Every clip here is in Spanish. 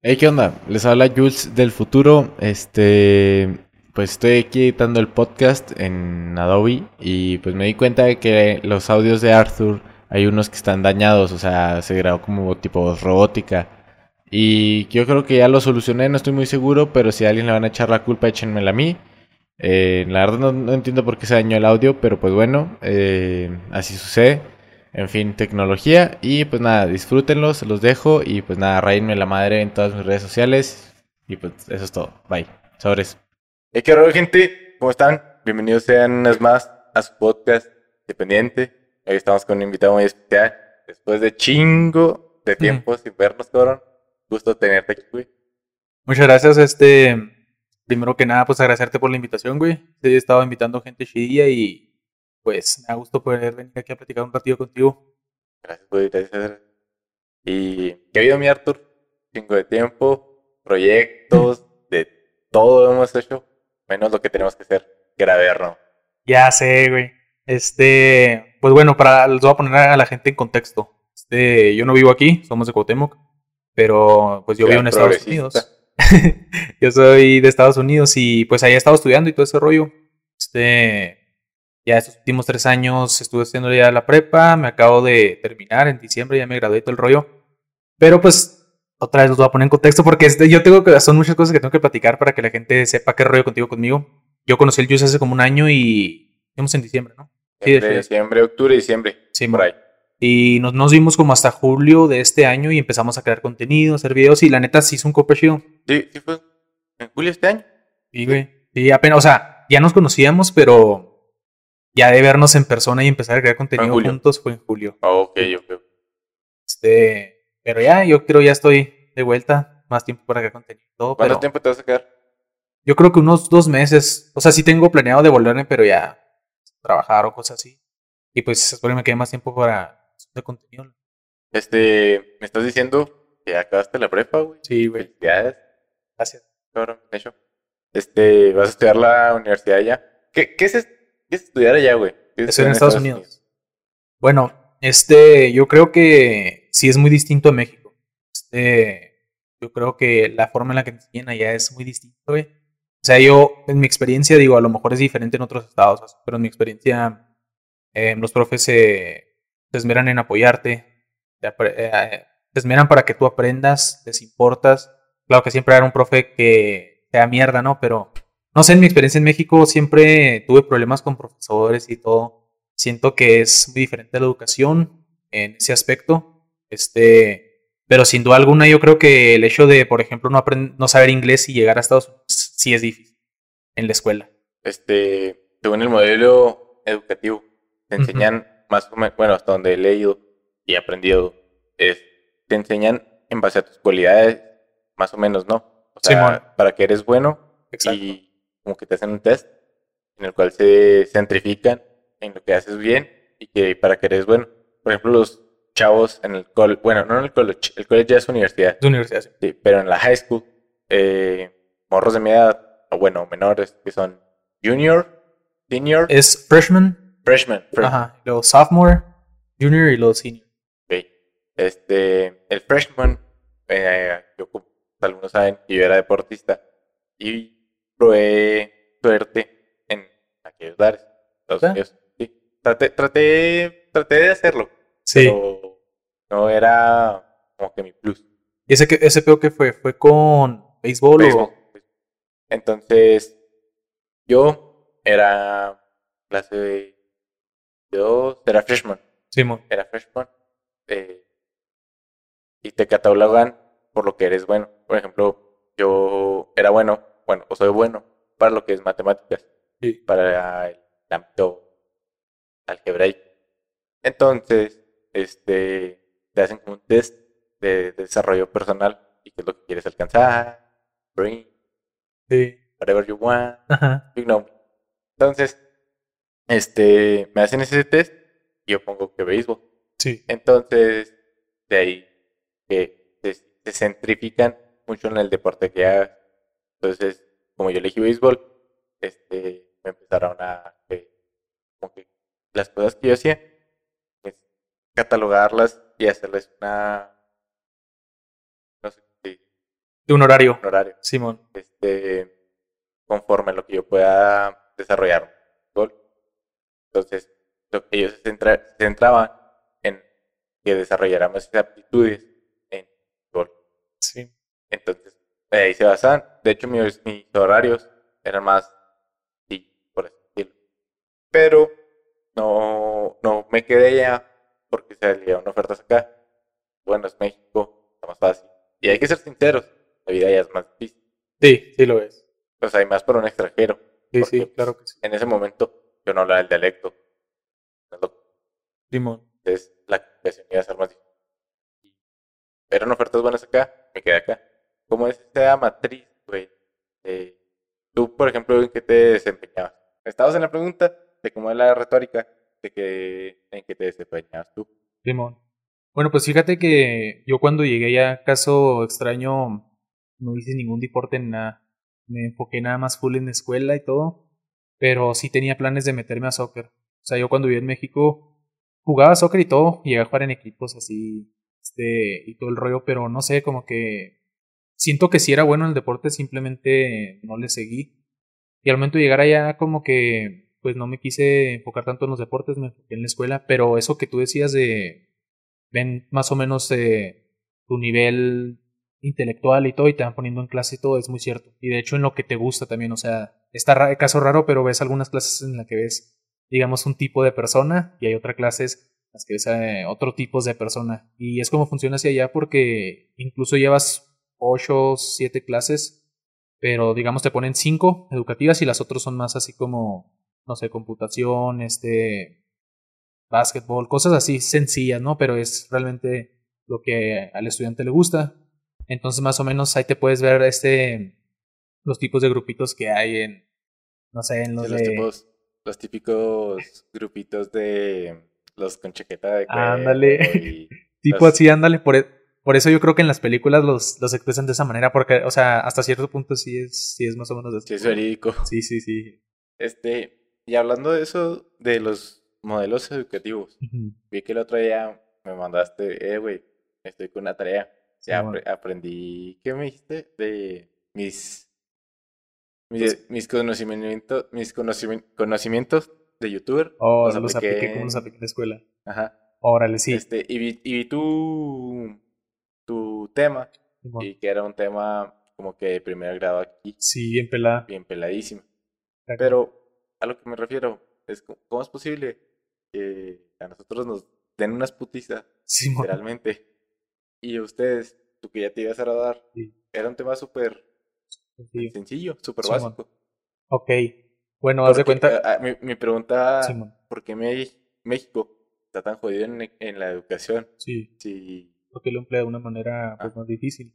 Hey, ¿qué onda? Les habla Jules del futuro. Este, pues estoy aquí editando el podcast en Adobe y pues me di cuenta de que los audios de Arthur hay unos que están dañados, o sea, se grabó como tipo robótica. Y yo creo que ya lo solucioné, no estoy muy seguro, pero si a alguien le van a echar la culpa, échenmela a mí. Eh, la verdad no, entiendo por qué se dañó el audio, pero pues bueno, eh, así sucede. En fin, tecnología. Y pues nada, disfrútenlos, los dejo. Y pues nada, rayenme la madre en todas mis redes sociales. Y pues eso es todo. Bye. Sobres. Hey, qué horror, gente. ¿Cómo están? Bienvenidos sean unas más a su podcast independiente. Hoy estamos con un invitado muy especial. Después de chingo de tiempo sin vernos, cabrón. Gusto tenerte aquí, güey. Muchas gracias, este... Primero que nada, pues agradecerte por la invitación, güey. He estado invitando gente chidilla y pues me da gusto poder venir aquí a platicar un ratito contigo. Gracias, güey. Gracias. ¿Y qué ha habido, mi Arthur? Chingo de tiempo, proyectos, de todo hemos hecho, menos lo que tenemos que hacer, que era verlo. Ya sé, güey. Este, pues bueno, para les voy a poner a la gente en contexto. Este, yo no vivo aquí, somos de Cuauhtémoc, pero pues yo vivo en Estados. Unidos. yo soy de Estados Unidos y pues ahí he estado estudiando y todo ese rollo. Este, ya estos últimos tres años estuve haciendo ya la prepa, me acabo de terminar en diciembre, ya me gradué todo el rollo. Pero pues otra vez los voy a poner en contexto porque este, yo tengo que, son muchas cosas que tengo que platicar para que la gente sepa qué rollo contigo conmigo. Yo conocí el Juice hace como un año y estamos en diciembre, ¿no? Sí, de- diciembre, octubre, diciembre. Sí, por ahí. Y nos, nos vimos como hasta julio de este año y empezamos a crear contenido, a hacer videos y la neta sí hizo un cope chido. Sí, sí fue en julio este año. Sí, güey. Sí, apenas, o sea, ya nos conocíamos, pero ya de vernos en persona y empezar a crear contenido juntos fue en julio. Ah, ok, ok. Este, pero ya, yo creo ya estoy de vuelta, más tiempo para crear contenido. todo, ¿Cuánto pero tiempo te vas a quedar? Yo creo que unos dos meses. O sea, sí tengo planeado devolverme, pero ya trabajar o cosas así. Y pues espero que me quede más tiempo para hacer contenido. Este, me estás diciendo que ya acabaste la prepa, güey. Sí, güey. Felicidades, Gracias. de hecho. Este, vas a estudiar la universidad allá. ¿Qué, qué, es, es- qué es estudiar allá, güey? ¿Qué es Estoy en Estados Unidos. Bueno, este, yo creo que sí es muy distinto a México. Este, yo creo que la forma en la que enseñan allá es muy distinta, güey. O sea, yo, en mi experiencia, digo, a lo mejor es diferente en otros estados, pero en mi experiencia, eh, los profes se, se esmeran en apoyarte, te, apre- eh, te esmeran para que tú aprendas, les importas. Claro que siempre era un profe que te da mierda, ¿no? Pero, no sé, en mi experiencia en México siempre tuve problemas con profesores y todo. Siento que es muy diferente la educación en ese aspecto. Este, pero sin duda alguna yo creo que el hecho de, por ejemplo, no, aprend- no saber inglés y llegar a Estados Unidos sí es difícil en la escuela. Este, según el modelo educativo, te enseñan más o menos, bueno, hasta donde he leído y aprendido, es, te enseñan en base a tus cualidades, más o menos, ¿no? O sea, Simón. para que eres bueno Exacto. y como que te hacen un test en el cual se centrifican en lo que haces bien y que para que eres bueno. Por ejemplo, los chavos en el college, bueno, no en el college, el college ya es universidad, universidad. sí. Sí, pero en la high school, eh, morros de mi edad, o bueno, menores, que son junior, senior, Es freshman, freshman, freshman, ajá, luego sophomore, junior y luego senior. ok. Este, el freshman, eh, yo, como algunos saben, que yo era deportista y probé suerte en aquellos lares. Estados ¿Ah? Sí, traté, traté, traté de hacerlo, Sí. pero no era como que mi plus. ¿Y ese, que- ese peor que fue? ¿Fue con béisbol, béisbol. o...? Entonces, yo era clase de dos, era freshman, Simón. era freshman, eh, y te catalogan por lo que eres bueno. Por ejemplo, yo era bueno, bueno, o soy bueno para lo que es matemáticas, Sí. para el ámbito algebraico. Entonces, este, te hacen como un test de, de desarrollo personal y qué es lo que quieres alcanzar, brain, Sí. whatever you want, Ajá. you know. Entonces, este, me hacen ese test y yo pongo que béisbol. Sí. Entonces, de ahí que se, se centrifican mucho en el deporte que hagas. Entonces, como yo elegí béisbol, este, me empezaron a, que, como que las cosas que yo hacía, pues, catalogarlas y hacerles una, no sé, De un horario. un horario. Simón. Este, conforme a lo que yo pueda desarrollar. Entonces, lo que ellos se, centra- se centraban en que desarrolláramos esas aptitudes en gol. Sí. Entonces, de ahí se. De hecho, mis, mis horarios eran más, sí, por así decirlo. Pero no, no me quedé ya porque salían ofertas acá. Bueno, es México, está más fácil. Y hay que ser sinceros, la vida ya es más difícil. Sí, sí lo es. Sea, hay más para un extranjero. Sí, sí, claro que sí. En ese momento yo no hablaba el dialecto. Simón. Entonces la comunicación iba a ser más difícil. Y Eran ofertas buenas acá, me quedé acá. ¿Cómo es esa matriz, güey? Tú, por ejemplo, ¿en qué te desempeñabas? Estabas en la pregunta de cómo es la retórica, de que, en qué te desempeñabas tú. Simón. Bueno, pues fíjate que yo cuando llegué ya, caso extraño, no hice ningún deporte en nada. Me enfoqué nada más full en la escuela y todo. Pero sí tenía planes de meterme a soccer. O sea, yo cuando viví en México jugaba soccer y todo. Llegué a jugar en equipos así, este, y todo el rollo. Pero no sé, como que siento que sí era bueno en el deporte, simplemente no le seguí. Y al momento de llegar allá, como que, pues no me quise enfocar tanto en los deportes, me enfoqué en la escuela. Pero eso que tú decías de, ven más o menos eh, tu nivel intelectual y todo y te van poniendo en clase y todo, es muy cierto. Y de hecho en lo que te gusta también, o sea, está caso raro, pero ves algunas clases en las que ves, digamos, un tipo de persona y hay otras clases en las que ves eh, otro tipos de persona. Y es como funciona hacia allá porque incluso llevas ocho, siete clases, pero digamos te ponen cinco educativas y las otras son más así como, no sé, computación, este, básquetbol, cosas así sencillas, ¿no? Pero es realmente lo que al estudiante le gusta. Entonces, más o menos ahí te puedes ver este los tipos de grupitos que hay en no sé, en los Sí, los, de tipos, los típicos grupitos de los con chaqueta de Ándale. tipo los- así, ándale, por, e- por eso yo creo que en las películas los, los expresan de esa manera, porque, o sea, hasta cierto punto sí es, sí es más o menos de sí, es verídico. Sí, sí, sí. Este, y hablando de eso, de los modelos educativos, vi que el otro día me mandaste, eh, güey, estoy con una tarea. Ya Simón. apre- aprendí, ¿qué me dijiste? De mis, mis, Pues- mis conocimientos, mis conocimi- conocimientos de youtuber. Oh, los los apliqué apliqué como los apliqué en la escuela. Ajá. Órale, sí. Este, y vi, y vi tu, tu tema, y que era un tema como que de primer grado aquí, Sí, bien pelada. bien peladísimo. Claro. Pero a lo que me refiero es cómo es posible que a nosotros nos den unas putizas, literalmente, y a ustedes, tú que ya te ibas a graduar, Sí. era un tema súper Sí. sencillo, súper básico. Ok. Bueno, haz de Porque, cuenta. ah, ah, mi, mi pregunta, Simón. ¿por qué Me- México está tan jodido en, en la educación? Sí. Si, porque lo emplea de una manera pues, Ah. más difícil.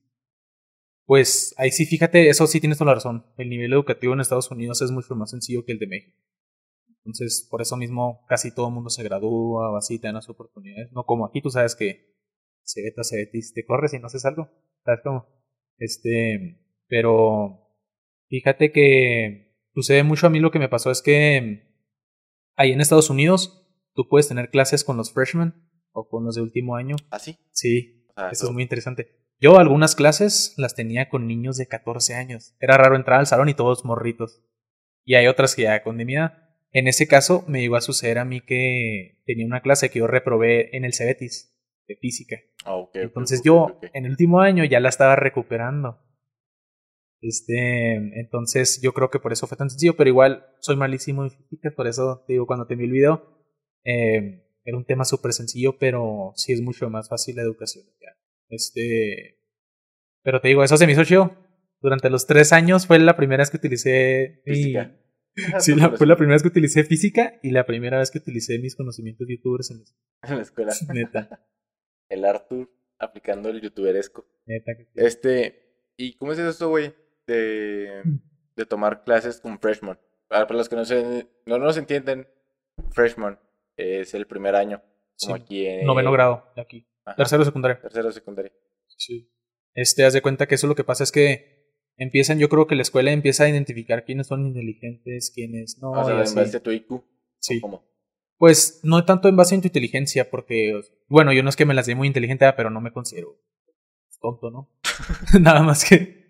Pues ahí sí, fíjate, eso sí tienes toda la razón. El nivel educativo en Estados Unidos es mucho más sencillo que el de México. Entonces, por eso mismo casi todo el mundo se gradúa o así, te dan las oportunidades. No como aquí, tú sabes que se veta, se vetis, te corres y no haces algo. ¿Sabes cómo? Este, pero fíjate que sucede mucho a mí lo que me pasó es que ahí en Estados Unidos tú puedes tener clases con los freshmen o con los de último año así. Sí, sea, eso es muy interesante. Yo algunas clases las tenía con niños de 14 años. Era raro entrar al salón y todos morritos. Y hay otras que ya con mi edad. En ese caso me llegó a suceder a mí que tenía una clase que yo reprobé en el Cebetis de física. Ah, Entonces yo en el último año ya la estaba recuperando. Este, entonces yo creo que por eso fue tan sencillo, pero igual soy malísimo en física, por eso te digo cuando te vi el video, eh, era un tema súper sencillo, pero sí es mucho más fácil la educación. ya. Este, pero te digo, eso se me hizo chido. Durante los tres años fue la primera vez que utilicé Física. Sí, la- fue la primera vez que utilicé física y la primera vez que utilicé mis conocimientos youtubers en en la escuela. neta, El Arthur aplicando el youtuberesco. neta. que. Este, ¿y cómo es eso, güey? De, Mm. de tomar clases con freshman. Para los que no, se, no nos entienden, freshman es el primer año. Como Sí, aquí en. Noveno grado, de aquí. Ajá, Tercero secundaria. Tercero secundaria. Sí. Este, haz de cuenta que eso lo que pasa es que empiezan, yo creo que la escuela empieza a identificar quiénes son inteligentes, quiénes no. o sea, en base a tu IQ. Sí. ¿Cómo? Pues no tanto en base en tu inteligencia, porque, bueno, yo no es que me las dé muy inteligente, ah, pero no me considero tonto, ¿no? Nada más que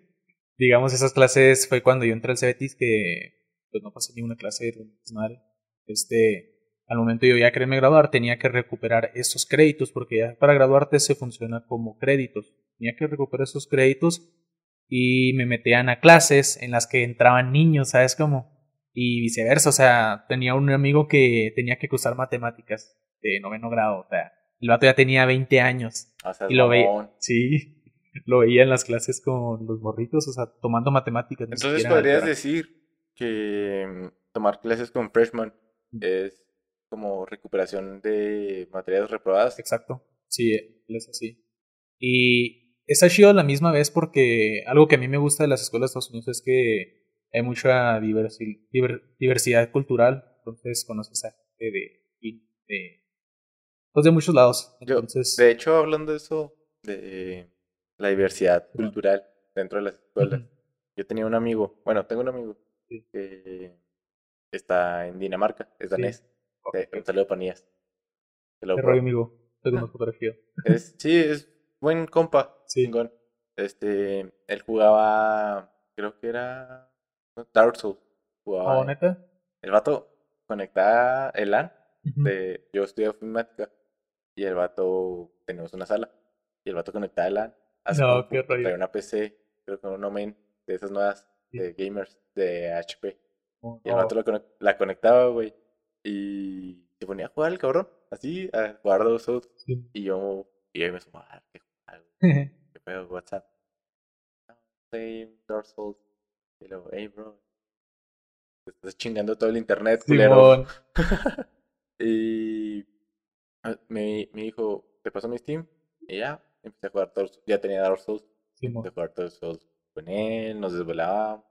digamos, esas clases fue cuando yo entré al Cebetis que pues no pasé ni una clase de madre. Este, al momento yo ya quererme graduar, tenía que recuperar esos créditos, porque ya para graduarte se funciona como créditos. Tenía que recuperar esos créditos y me metían a clases en las que entraban niños, ¿sabes cómo? Y viceversa, o sea, tenía un amigo que tenía que cursar matemáticas de noveno grado, o sea, el vato ya tenía 20 años. y lo veía, sí, lo veía en las clases con los morritos, o sea, tomando matemáticas. Entonces podrías decir que mm, tomar clases con freshman es como recuperación de materias reprobadas. Exacto, sí, es así. Y ha sido la misma vez porque algo que a mí me gusta de las escuelas de Estados Unidos es que hay mucha diversidad cultural, entonces conoces a gente de, de, pues de muchos lados. Entonces, de hecho, hablando de eso, de la diversidad cultural dentro de las escuelas, yo tenía un amigo, bueno, tengo un amigo que está en Dinamarca, es danés. Un saludo para Nías. amigo, tengo fotografía. Es, sí, es buen compa. Sí. Este, él jugaba, creo que era Dark Souls. Jugaba, ¿Oh, neta? El vato conectaba el LAN. de, yo estudié informática y el vato, teníamos una sala. Y el vato conectaba el LAN. No, qué Traía una PC, creo que un Omen de esas nuevas de gamers de HP. Oh, y el vato la, conectaba, güey. Y se ponía a jugar el cabrón. Así, a jugar dos. Y yo, y ahí me sumaba, ah, qué juego. qué pedo, WhatsApp. Same Dark Souls. Y luego, hey, bro. Te estás chingando todo el internet, culero. y me, me dijo, ¿te pasó mi Steam? Y ya, empecé a jugar Dark Ya tenía Dark Souls. empecé a jugar Dark Souls con él, nos desvelaba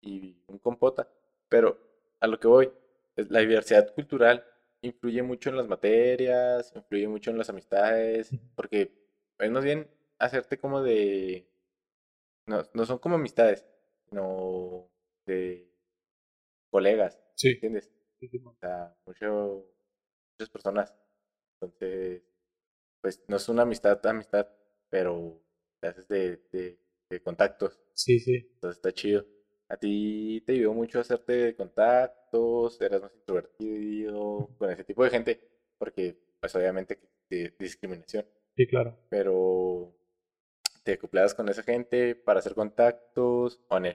y un compota. Pero a lo que voy, la diversidad cultural influye mucho en las materias, influye mucho en las amistades, porque es más bien hacerte como de... No, no son como amistades, sino de colegas, sí. ¿entiendes? O sea, mucho, muchas personas. Entonces, pues no es una amistad, amistad, pero te haces de de contactos. Sí, sí. Entonces está chido. ¿A ti te ayudó mucho hacerte contactos? ¿Eras más introvertido con ese tipo de gente? Porque, pues obviamente, de discriminación. Sí, claro. Pero, ¿te acoplabas con esa gente para hacer contactos? ¿O no?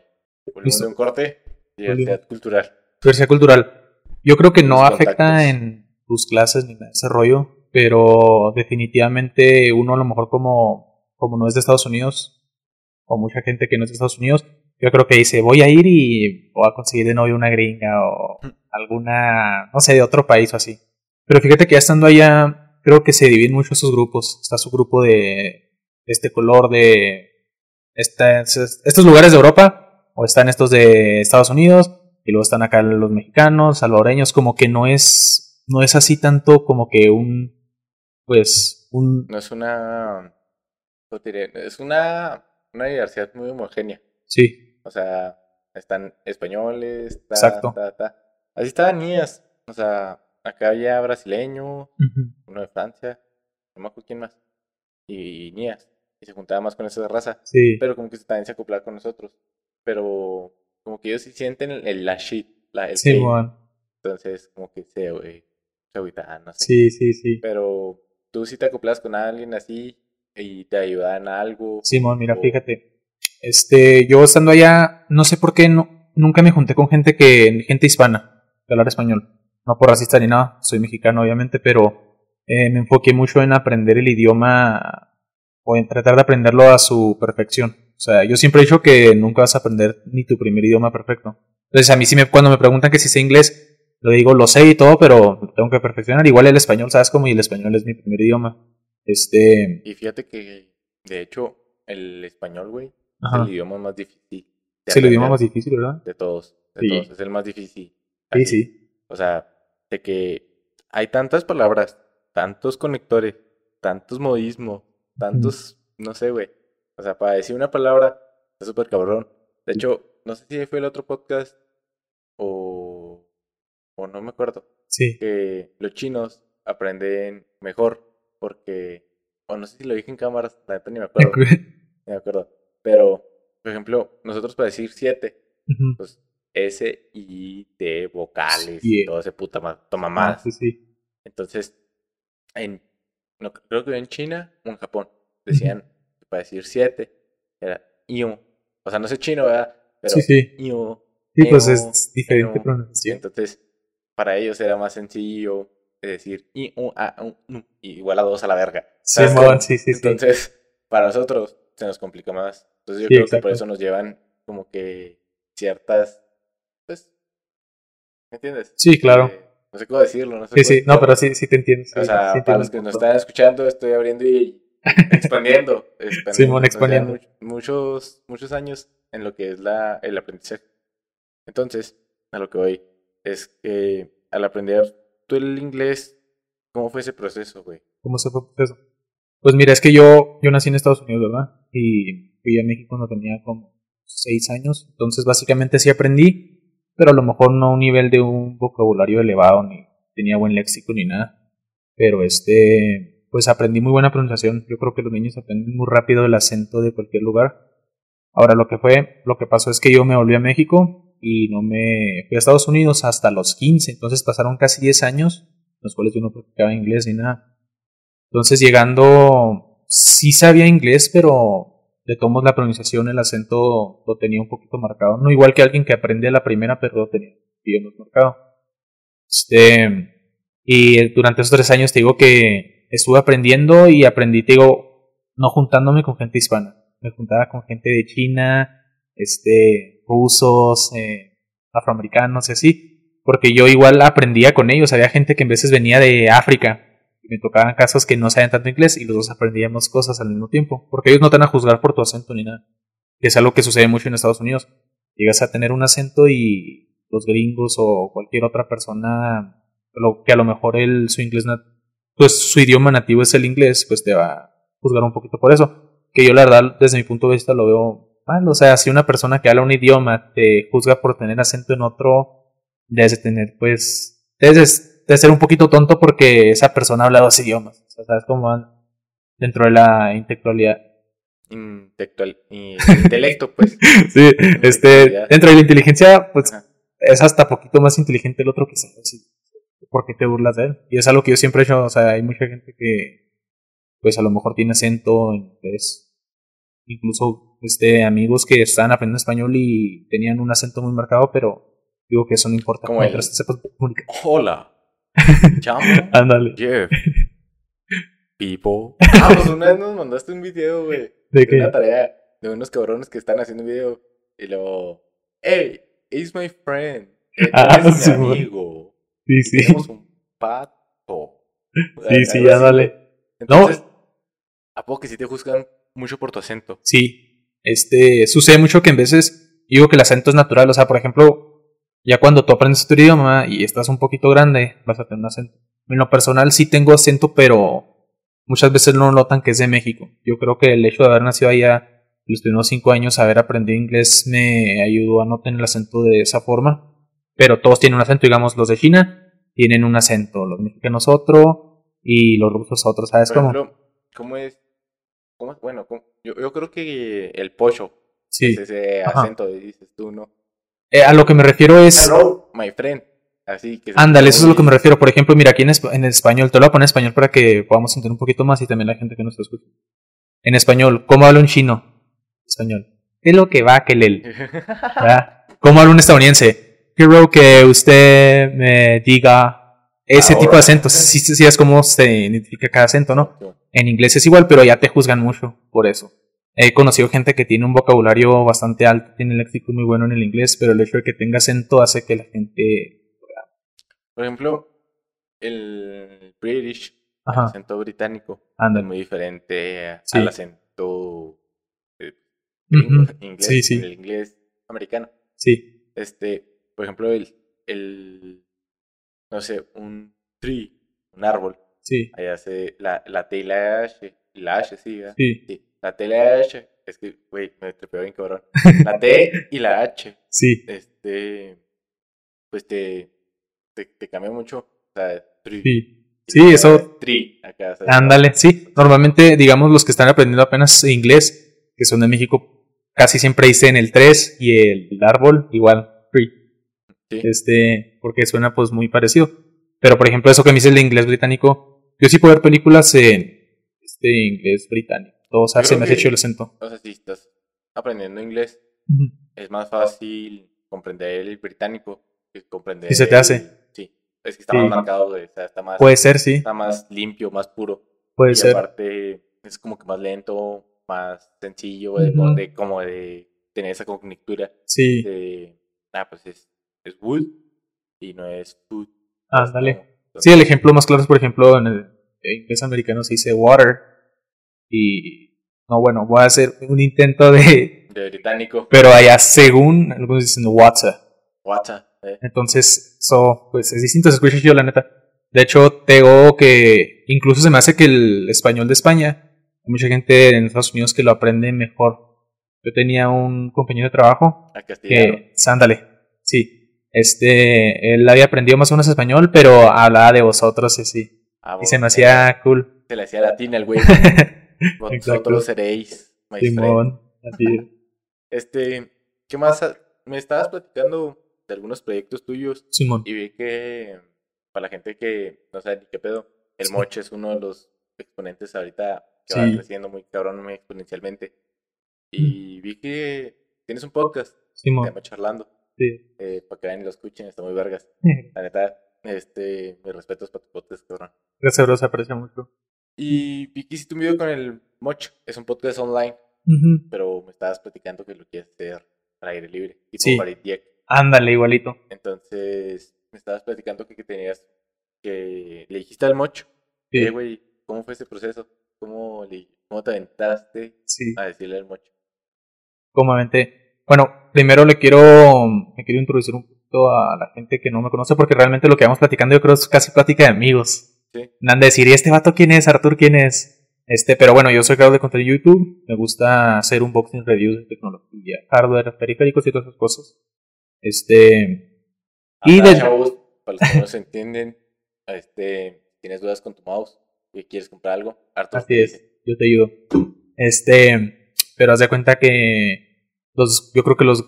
Volvemos de un corte. Diversidad cultural. Diversidad cultural. Yo creo que no afecta en tus clases ni en desarrollo, pero definitivamente uno a lo mejor como, como no es de Estados Unidos, o mucha gente que no es de Estados Unidos, yo creo que dice, voy a ir y voy a conseguir de novio una gringa o alguna, no sé, de otro país o así. Pero fíjate que ya estando allá, creo que se dividen mucho esos grupos. Está su grupo de este color de estos lugares de Europa, o están estos de Estados Unidos, y luego están acá los mexicanos, salvadoreños, como que no es, no es así tanto como que un, pues, un... No es una, es una una diversidad muy homogénea. Sí. O sea, están españoles, Exacto. Así estaban niñas. O sea, acá había brasileño, uno de Francia, no me acuerdo quién más. Y, niñas. Y se juntaba más con esa raza. Sí. Pero como que también se acoplaba con nosotros. Pero como que ellos sí sienten el, la shit. La, el sí. Entonces, como que se, se no sé. Sí, sí, sí. Pero tú sí te acoplas con alguien así y te ayudan en algo. Simón, mira, fíjate. Este, yo estando allá, no sé por qué no, nunca me junté con gente que, gente hispana, de hablar español. No por racista ni nada, soy mexicano obviamente, pero eh, me enfoqué mucho en aprender el idioma o en tratar de aprenderlo a su perfección. O sea, yo siempre he dicho que nunca vas a aprender ni tu primer idioma perfecto. Entonces, a mí sí me, cuando me preguntan que si sé inglés, lo digo, lo sé y todo, pero tengo que perfeccionar. Igual el español, ¿sabes? Como y el español es mi primer idioma. Este. Y fíjate que, de hecho, el español, güey, es el idioma más difícil. Es el idioma más difícil, ¿verdad? De todos, de todos. Es el más difícil. Sí, sí. O sea, de que hay tantas palabras, tantos conectores, tantos modismos, tantos, no sé, güey. O sea, para decir una palabra, está súper cabrón. De hecho, no sé si fue el otro podcast o, o no me acuerdo. Sí. Que los chinos aprenden mejor porque, o no sé si lo dije en cámaras, la neta ni me acuerdo. ni me acuerdo. Pero por ejemplo, nosotros para decir 7, Ujú. pues S, I, T, vocales Sí. y todo ese puta ma- toma Ah, más. sí, sí. Entonces, en, no, creo que en China o en Japón decían para decir 7 era IU. O sea, no sé chino, ¿verdad? Pero Sí, sí. IU. Sí, pues es diferente pronunciación. Entonces, para ellos era más sencillo decir IU, A, U, U, igual a 2 a la verga. Sí, sí, sí. Entonces, para nosotros se nos complica más. Entonces, yo Sí, creo que por eso nos llevan como que ciertas, pues, ¿me entiendes? Sí, claro. Eh, no sé cómo decirlo, no sé Sí, sí, no, pero sí, sí te entiendo. sí, O sea, sí para los que nos están escuchando, estoy abriendo y expandiendo. expandiendo. Simón, O sea, expandiendo. much- muchos, muchos años en lo que es la, el aprendizaje. Entonces, a lo que voy es que al aprender tú el inglés, ¿cómo fue ese proceso, güey? ¿Cómo se fue el proceso? Pues mira, es que yo, yo nací en Estados Unidos, ¿verdad? Y fui a México cuando tenía como seis años. Entonces, básicamente sí aprendí, pero a lo mejor no a un nivel de un vocabulario elevado, ni tenía buen léxico, ni nada. Pero este, pues aprendí muy buena pronunciación. Yo creo que los niños aprenden muy rápido el acento de cualquier lugar. Ahora, lo que fue, lo que pasó es que yo me volví a México y no me fui a Estados Unidos hasta los 15. Entonces pasaron casi 10 años, los cuales yo no practicaba inglés ni nada. Entonces llegando, sí sabía inglés, pero de todos la pronunciación, el acento lo tenía un poquito marcado. No igual que alguien que aprende la primera, pero lo tenía bien marcado. Este, y durante esos tres años te digo que estuve aprendiendo y aprendí, te digo, no juntándome con gente hispana. Me juntaba con gente de China, este, rusos, eh, afroamericanos y así. Porque yo igual aprendía con ellos. Había gente que en veces venía de África me tocaban casos que no sabían tanto inglés y los dos aprendíamos cosas al mismo tiempo. Porque ellos no te van a juzgar por tu acento ni nada. Que es algo que sucede mucho en Estados Unidos. Llegas a tener un acento y los gringos o cualquier otra persona lo, que a lo mejor el, su inglés, pues su idioma nativo es el inglés, pues te va a juzgar un poquito por eso. Que yo la verdad, desde mi punto de vista, lo veo mal. O sea, si una persona que habla un idioma te juzga por tener acento en otro, debes de tener, pues, debes de ser un poquito tonto porque esa persona habla dos idiomas. O sea, ¿sabes cómo van? Dentro de la intelectualidad. Intelectual, y intelecto, pues. Sí, este, dentro de la inteligencia, pues, Ajá. es hasta poquito más inteligente el otro que se sí. ¿Por qué te burlas de él? Y es algo que yo siempre he hecho, o sea, hay mucha gente que, pues, a lo mejor tiene acento en inglés. Incluso, este, amigos que estaban aprendiendo español y tenían un acento muy marcado, pero digo que eso no importa. Como comunicar. Hola. Chamo. Ándale. Jeff. People. Ah, pues una vez nos mandaste un video, güey. ¿De de qué? una tarea de unos cabrones que están haciendo un video y luego, hey, he's my friend. Ah, es mi sí, amigo. Sí, Y sí. Tenemos un pato. Sí, sí, ándale. güey. No. Entonces, ¿a poco que sí te juzgan mucho por tu acento? Sí, este, sucede mucho que en veces digo que el acento es natural, o sea, por ejemplo, ya cuando tú aprendes otro idioma y estás un poquito grande, vas a tener un acento. En lo personal sí tengo acento, pero muchas veces no notan que es de México. Yo creo que el hecho de haber nacido allá los primeros cinco años, haber aprendido inglés me ayudó a no tener el acento de esa forma, pero todos tienen un acento, digamos, los de China tienen un acento, los mexicanos otro y los rusos otro, ¿sabes Por cómo? ejemplo, ¿cómo es? ¿Cómo es? Bueno, ¿cómo? Yo, yo creo que el pocho Sí. es ese Ajá. acento, dices tú, ¿no? Eh, a lo que me refiero es... Hello, my friend. Así que. se Ándale, eso es lo que me refiero. Por ejemplo, mira, aquí en, en español, te lo voy a poner en español para que podamos entender un poquito más y también la gente que nos escucha. En español, ¿cómo habla un chino? Español. ¿Qué es lo que va, que lel? ¿Cómo habla un estadounidense? Quiero que usted me diga ese Ahora. tipo de acentos. Sí, sí, es como se identifica cada acento, ¿no? En inglés es igual, pero ya te juzgan mucho por eso. He conocido gente que tiene un vocabulario bastante alto, tiene el léxico muy bueno en el inglés, pero el hecho de que tenga acento hace que la gente... Por ejemplo, el British, el acento británico, es muy diferente Sí. al acento eh, inglés, Sí, sí. el inglés americano. Sí, Este, por ejemplo, el, el no sé, un tree, un árbol, sí, allá se, la, la T y la H, la H, sí, ¿verdad? sí, Sí, la T y la H, es que, güey, me trepeo bien cabrón. La T y la H, sí, este, pues te, te, te cambia mucho. O sea, tri, sí. Sí, eso, Tri, ándale, sí. Normalmente, digamos, los que están aprendiendo apenas inglés, que son de México, casi siempre dicen el 3 y el, árbol igual, tree. Sí. Este, porque suena pues muy parecido. Pero por ejemplo, eso que me dice el inglés británico, yo sí puedo ver películas en este inglés británico. Todo, o sea, Yo se creo me hace que- chido el acento. O sea, si estás aprendiendo inglés, es más fácil comprender el británico que comprender Sí, se te el- hace. Sí, es que está Sí. más marcado, o sea, está más, Puede ser, sí, está más limpio, más puro. puede y ser. aparte es como que más lento, más sencillo, Ujú. como, de, como de tener esa cognitura Sí, de, ah, pues es, es wood y no es food. ¿no? Entonces, Sí, el ejemplo más claro es, por ejemplo, en el inglés americano se dice water. Y. No, bueno, voy a hacer un intento de. De británico, Pero allá, según algunos dicen water. WhatsApp, eh, Entonces, eso, pues es distinto, se escucha chido, la neta. De hecho, tengo que. Incluso se me hace que el español de España, hay mucha gente en Estados Unidos que lo aprende mejor. Yo tenía un compañero de trabajo que. Sándale, sí. Este. Él había aprendido más o menos español, pero hablaba de vosotros y sí. Ah, Y se me hacía cool. Se le hacía latina el güey. Vosotros seréis, my. Simón. Así es. Este, ¿qué más? Me estabas platicando de algunos proyectos tuyos Simón. y vi que para la gente que no sabe ni qué pedo, el Sí. Moch es uno de los exponentes ahorita que va creciendo muy cabrón, muy exponencialmente. Y vi que tienes un podcast, Simón. llama Charlando, Sí. eh, para que vayan y lo escuchen, está muy vergas. La neta, este, mis respetos para tu podcast, cabrón. Gracias, bro, se aprecia mucho. Y vi que hiciste un video con el Moch, es un podcast online, pero me estabas platicando que lo quieres hacer al aire libre, tipo Sí. Ándale, igualito. Entonces, me estabas platicando que, que tenías, que le dijiste al mocho, Sí. güey, ¿cómo fue ese proceso? ¿Cómo, le, ¿Cómo te aventaste Sí. a decirle al mocho? cómodamente. Bueno, primero le quiero, me quiero introducir un poquito a la gente que no me conoce porque realmente lo que vamos platicando yo creo es casi plática de amigos. Sí, de decir, ¿y este vato quién es? ¿Artur quién es? Este, pero bueno, yo soy creador de contenido en YouTube. Me gusta hacer unboxing reviews de tecnología, hardware, periféricos y todas esas cosas. Este, Y de- chavos, para los que no se entienden, este, tienes dudas con tu mouse y quieres comprar algo, Arthur Así es, yo te ayudo. Este, pero haz de cuenta que los, yo creo que los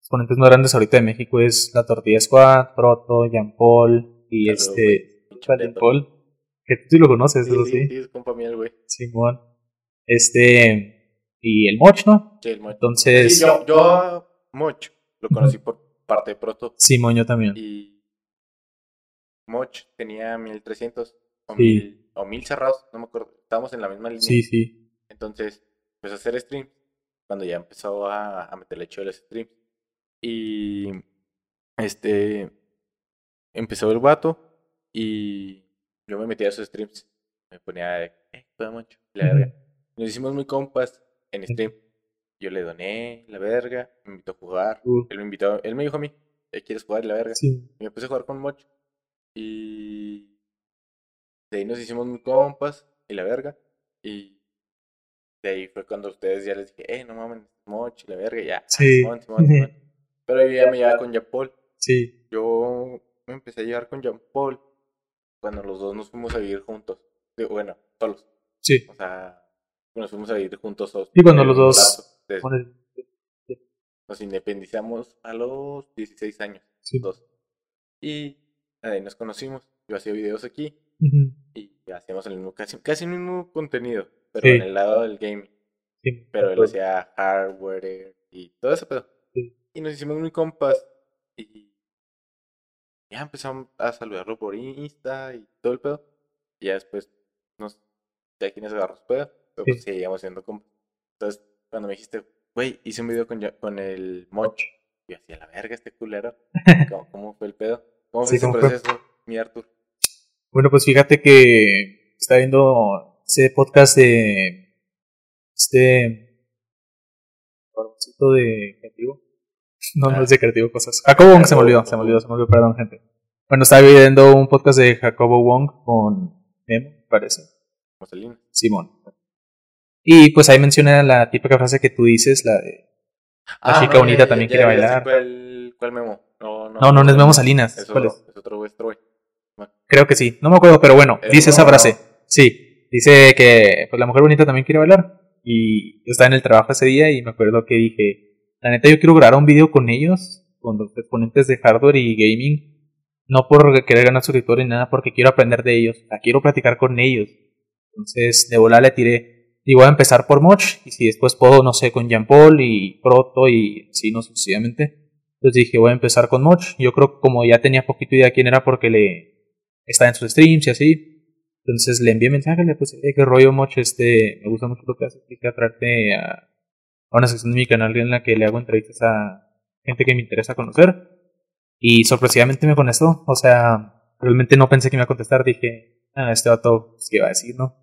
exponentes más grandes ahorita de México es la Tortilla Squad, Proto, Jean Paul y este, Jean. Paul, que tú sí lo conoces, Sí, eso sí, es compa mío el güey. Simón. Este, y el Moch, ¿no? Sí, el mocho. Entonces, Sí, yo, yo a Moch lo conocí por parte de Proto Simón, yo también. y Moch tenía 1300 o, Sí. 1000, o 1000 cerrados, no me acuerdo, estábamos en la misma línea. Sí, sí. Entonces, empezó a hacer streams cuando ya empezó a, a meterle chido a los streams. Y este empezó el vato y yo me metía a sus streams. Me ponía de, eh, juega mucho, la verga. Nos hicimos muy compas en stream. Yo le doné la verga, me invitó a jugar. Uh, Él me invitó, él me dijo a mí, "Eh, ¿quieres jugar la verga? sí. Y me puse a jugar con Moch. Y de ahí nos hicimos muy compas y la verga. Y de ahí fue cuando ustedes ya les dije, eh, no mames, Moch y la verga, ya. ah, Sí. Simón, Simón, Simón. Pero yo ya me llevaba con Jean Paul. Sí. Yo me empecé a llevar con Jean Paul cuando los dos nos fuimos a vivir juntos. Digo, Bueno, solos. Sí. O sea, nos fuimos a vivir juntos. solos. Y En los dos- de- Nos independizamos a los 16 años. sí. dos. Y ahí nos conocimos. Yo hacía videos aquí y hacíamos el mismo, casi, casi el mismo contenido, pero Sí. en el lado del gaming. Sí, Pero él hacía hardware y todo eso, pedo. Sí. Y nos hicimos muy compas y ya empezamos a saludarlo por Insta y todo el pedo. Y ya después nos, ya quienes agarró su pedo, pero pues seguíamos siendo compas. Entonces, cuando me dijiste, güey, hice un video con, con el Moch, yo hacía la verga este culero. ¿Cómo, cómo fue el pedo? ¿Cómo fue Sí, ese ¿cómo fue? proceso, mi Arthur? Bueno, pues fíjate que está viendo ese podcast de este de creativo. No, no Ah. es de creativo cosas. Jacobo Wong se me olvidó, se me olvidó, se me olvidó, perdón, gente. Bueno, estaba viendo un podcast de Jacobo Wong con Memo, me parece. Mussolini. Simón. Y pues ahí menciona la típica frase que tú dices, la de La chica bonita también quiere Ah, ya bailar. ¿Cuál, ¿Cuál memo? No, no, No, no, no es Memo Salinas. Es ¿Cuál otro, es? es otro güey, es otro güey. Creo que sí, no me acuerdo, pero bueno, dice esa frase. Sí, dice que pues la mujer bonita también quiere bailar Y yo estaba en el trabajo ese día y me acuerdo que dije, la neta yo quiero grabar un video con ellos, con los exponentes de hardware y gaming, no por querer ganar suscriptores ni nada, porque quiero aprender de ellos, quiero platicar con ellos. Entonces, de volar le tiré, y voy a empezar por Moch, y si después puedo, no sé, con Jean Paul y Proto y así, no sucesivamente. Entonces dije, voy a empezar con Moch. Yo creo que como ya tenía poquito idea quién era porque le estaba en sus streams y así, entonces le envié mensaje, le puse, eh, qué rollo, Moch, este, me gusta mucho lo que haces, quisiera traerte a, a una sección de mi canal en la que le hago entrevistas a gente que me interesa conocer. Y sorpresivamente me contestó, o sea, realmente no pensé que me iba a contestar, dije, ah, este vato, pues, ¿qué iba a decir, no?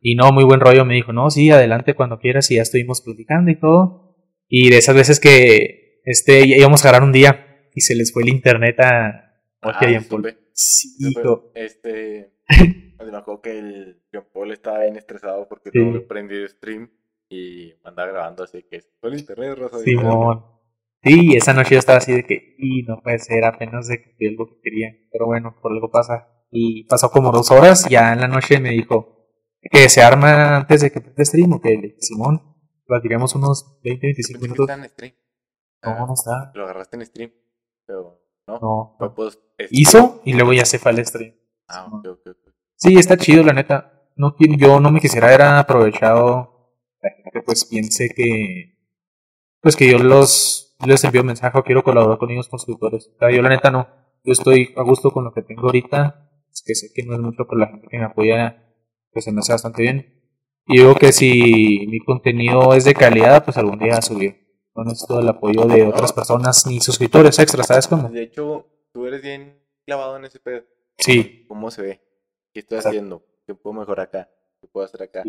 Y no, muy buen rollo, me dijo, no, sí, adelante cuando quieras, y ya estuvimos platicando y todo. Y de esas veces que, este, íbamos a grabar un día y se les fue el internet a... Ah, Jean Paul. Sí, hijo. Este. me acuerdo que el John Paul estaba bien estresado porque Sí. no prendido stream y me andaba grabando así que el internet, Rosa. Simón. Sí, esa noche yo estaba así de que, y no puede ser, apenas de que algo que quería. Pero bueno, por algo pasa. Y pasó como dos horas, ya en la noche me dijo que se arma antes de que prenda stream o que Simón, platicamos unos 20, 25 "Pensé que minutos. en stream. No, Ah, no está. Lo agarraste en stream, pero no. No. Stream. Hizo y luego ya se fue al stream. Ah, ok, ok. Sí, está chido, la neta. No, yo no me quisiera haber aprovechado la gente pues piense que pues que yo los les envío mensaje o quiero colaborar con ellos constructores. O sea, yo la neta no. Yo estoy a gusto con lo que tengo ahorita. Es que sé que no es mucho, pero la gente que me apoya pues se me hace bastante bien. Y digo que si mi contenido es de calidad, pues algún día subir. No necesito el apoyo de otras personas ni suscriptores extra, ¿sabes cómo? De hecho, tú eres bien clavado en ese pedo. Sí, ¿Cómo se ve? ¿Qué estoy Exacto. haciendo? ¿Qué puedo mejorar acá? ¿Qué puedo hacer acá?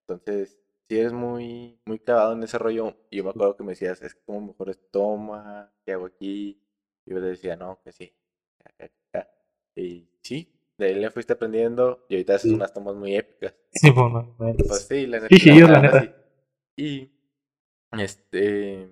Entonces, si eres muy, muy clavado en ese rollo, y yo me acuerdo que me decías, es como mejor es toma, ¿qué hago aquí? Y yo le decía, no, que sí. acá, acá". Y sí, de ahí le fuiste aprendiendo y ahorita haces Sí. unas tomas muy épicas. sí, bueno, bueno. Pues sí, la neta. Sí, la neta. Y, este,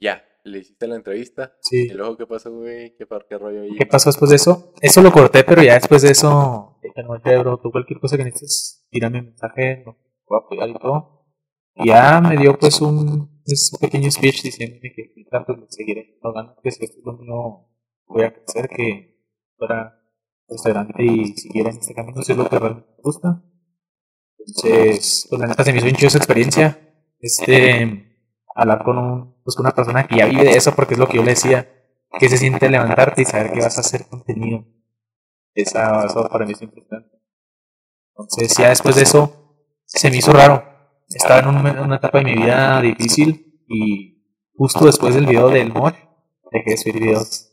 ya, le hiciste la entrevista. Sí. Y luego, ¿qué pasó, güey? ¿Qué, qué rollo ahí? ¿Qué pasó después de eso? Eso lo corté, pero ya después de eso, dije, no, bro, tú cualquier cosa que necesites, tírame un mensaje, no voy a apoyar y todo. Y ya me dio pues un, pues, un pequeño speech diciéndome que que tanto le seguiré rogando que si esto es lo mío voy a crecer, que fuera restaurante y siguiera en este camino, si es lo que realmente me gusta. Entonces, pues la neta se me hizo bien chido esa experiencia. Este, hablar con un, pues una persona que ya vive de eso, porque es lo que yo le decía que se siente levantarte y saber que vas a hacer contenido. Esa, eso para mí es importante. Entonces, ya después de eso, se me hizo raro. Estaba en un- una etapa de mi vida difícil y justo después del video del mod, dejé de subir videos.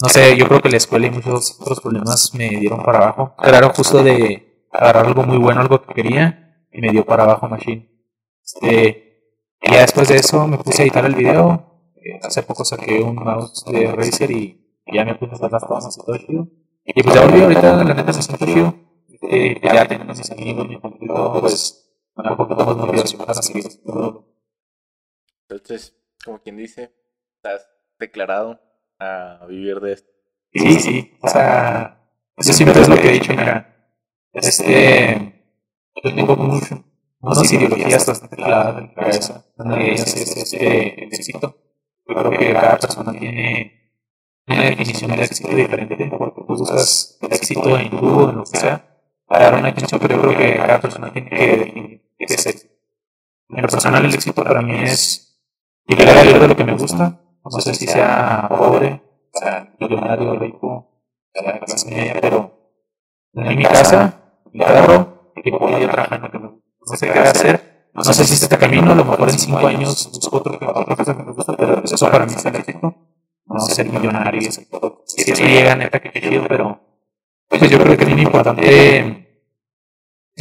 No sé, yo creo que la escuela y muchos otros problemas me dieron para abajo. Claro, justo de agarrar algo muy bueno, algo que quería, y me dio para abajo Machine. Este, ya después de eso me puse a editar el video. Eh, hace poco saqué un mouse de Razer y ya me puse a hacer las tomas y todo chido. Y pues ya volví ahorita, la neta se siente chido. Eh, ya tenemos mis amigos, mi completo, pues más motivación para seguir haciendo. Entonces, como quien dice, estás declarado a vivir de esto. Sí, sí, o sea, eso siempre es lo que he dicho, mira. Este, yo tengo mucho, unas ideologías bastante claras en mi cabeza. Una de ellas es este, el éxito. Yo creo que cada persona tiene una definición del éxito diferente, porque tú buscas el éxito en Google, en lo que sea, para dar una definición, pero yo creo que cada persona tiene que definir es éxito. En lo personal, el éxito para mí es llegar a vivir de lo que me gusta, no sé si sea pobre, o sea, millonario, rico, o sea, clase media, pero en mi casa, mi carro, y voy a trabajar en lo que me gusta. No sé qué hacer, no sé si este camino, a lo mejor en cinco años busco otro, otra cosa que me gusta, pero eso para mí es el éxito. No ser millonario. Si eso llega, neta, que qué chido, pero pues yo creo que es bien importante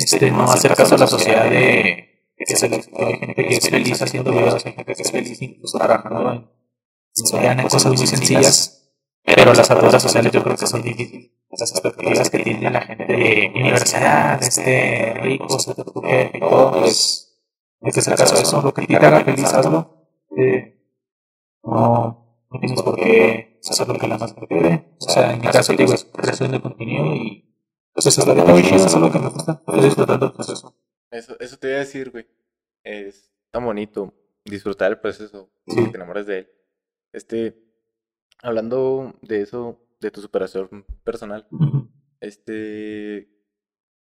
este, no hacer caso a la sociedad de que es éxito. Hay gente que es feliz haciendo videos, hay gente que es feliz incluso trabajando en, en cosas muy sencillas, pero las ataduras sociales yo creo que son difíciles. Las expectativas que tiene la gente de universidad, este, ricos, y todo, pues, este es el caso de eso. Lo que te haga feliz, hazlo. Eh, no, no tienes por qué hacer lo que la más prefiere. O sea, en mi caso, digo, es creación de contenido y Pues eso, es lo que me gusta. Disfrutando. Eso, eso te voy a decir, güey. Es tan bonito disfrutar el proceso, Sí. que te enamores de él. Este, hablando de eso, de tu superación personal, este,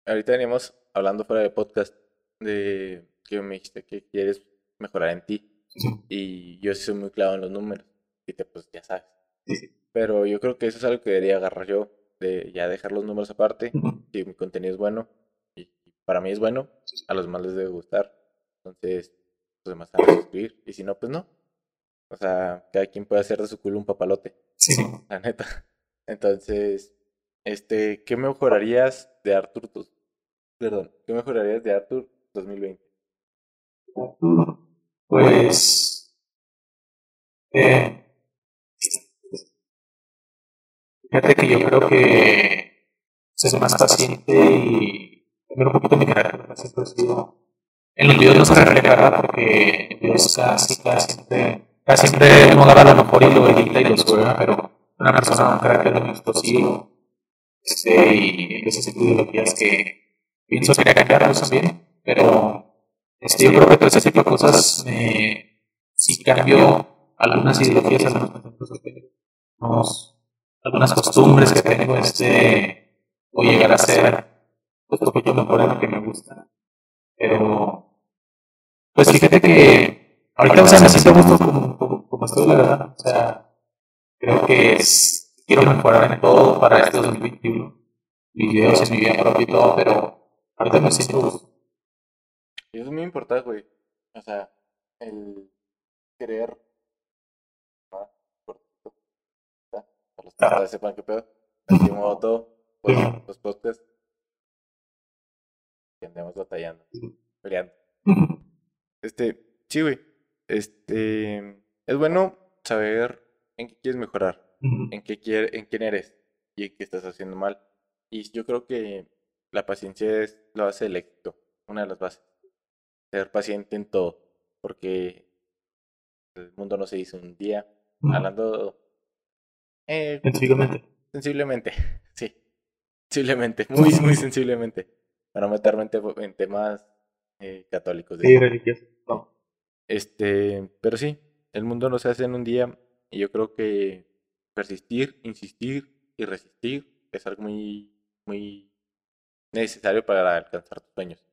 ahorita veníamos hablando fuera de podcast de que me dijiste que quieres mejorar en ti. Sí. Y yo sí soy muy clavo en los números. Y te, pues ya sabes. Sí. Pero yo creo que eso es algo que debería agarrar yo, de ya dejar los números aparte. Si mi contenido es bueno y para mí es bueno, a los demás les debe gustar. Entonces, los demás van a suscribir. Y si no, pues no. O sea, cada quien puede hacer de su culo un papalote, Sí. la neta. Entonces, este, ¿qué mejorarías de Arthur? Perdón, ¿qué mejorarías de Arthur 2020? Pues. Eh, fíjate que yo creo que ser más paciente y cambiar un poquito mi carácter. ¿no? Siempre he sido. En los videos no se refleja porque videos casi, casi siempre, casi siempre uno agarra lo mejor y lo edita y lo sube, pero una persona con carácter muy explosivo este, y empieza a hacer ideologías que pienso que cambiarlas también, pero este, yo creo que todo ese tipo de cosas me, si cambio algunas ideologías, algunos conceptos que algunos- algunas costumbres que tengo, este, o llegar a ser, pues porque yo mejor en lo que me gusta. Pero, pues fíjate que ahorita, o sea, me siento gusto como, como, estoy, la verdad. O sea, creo que es, quiero mejorar en todo para este 2021. Videos en mi vida propia y todo, pero ahorita me siento gusto. Eso es muy importante, güey. O sea, el querer. Ah, cortito. ¿Está? Para que sepan qué pedo. Aquí modo todo. Pues, los podcasts. Y andamos batallando. Peleando. Este, sí, güey. Este. Es bueno saber en qué quieres mejorar. En qué quiere, en quién eres. Y en qué estás haciendo mal. Y yo creo que la paciencia es la base del éxito. Una de las bases ser paciente en todo, porque el mundo no se hizo un día. Hablando eh, Sencillamente. sensiblemente, sí, sensiblemente, muy, muy sensiblemente, para meterme en, te- en temas eh, católicos. Sí, digamos. religioso. No. Este, pero sí, el mundo no se hace en un día y yo creo que persistir, insistir y resistir es algo muy, muy necesario para alcanzar tus sueños.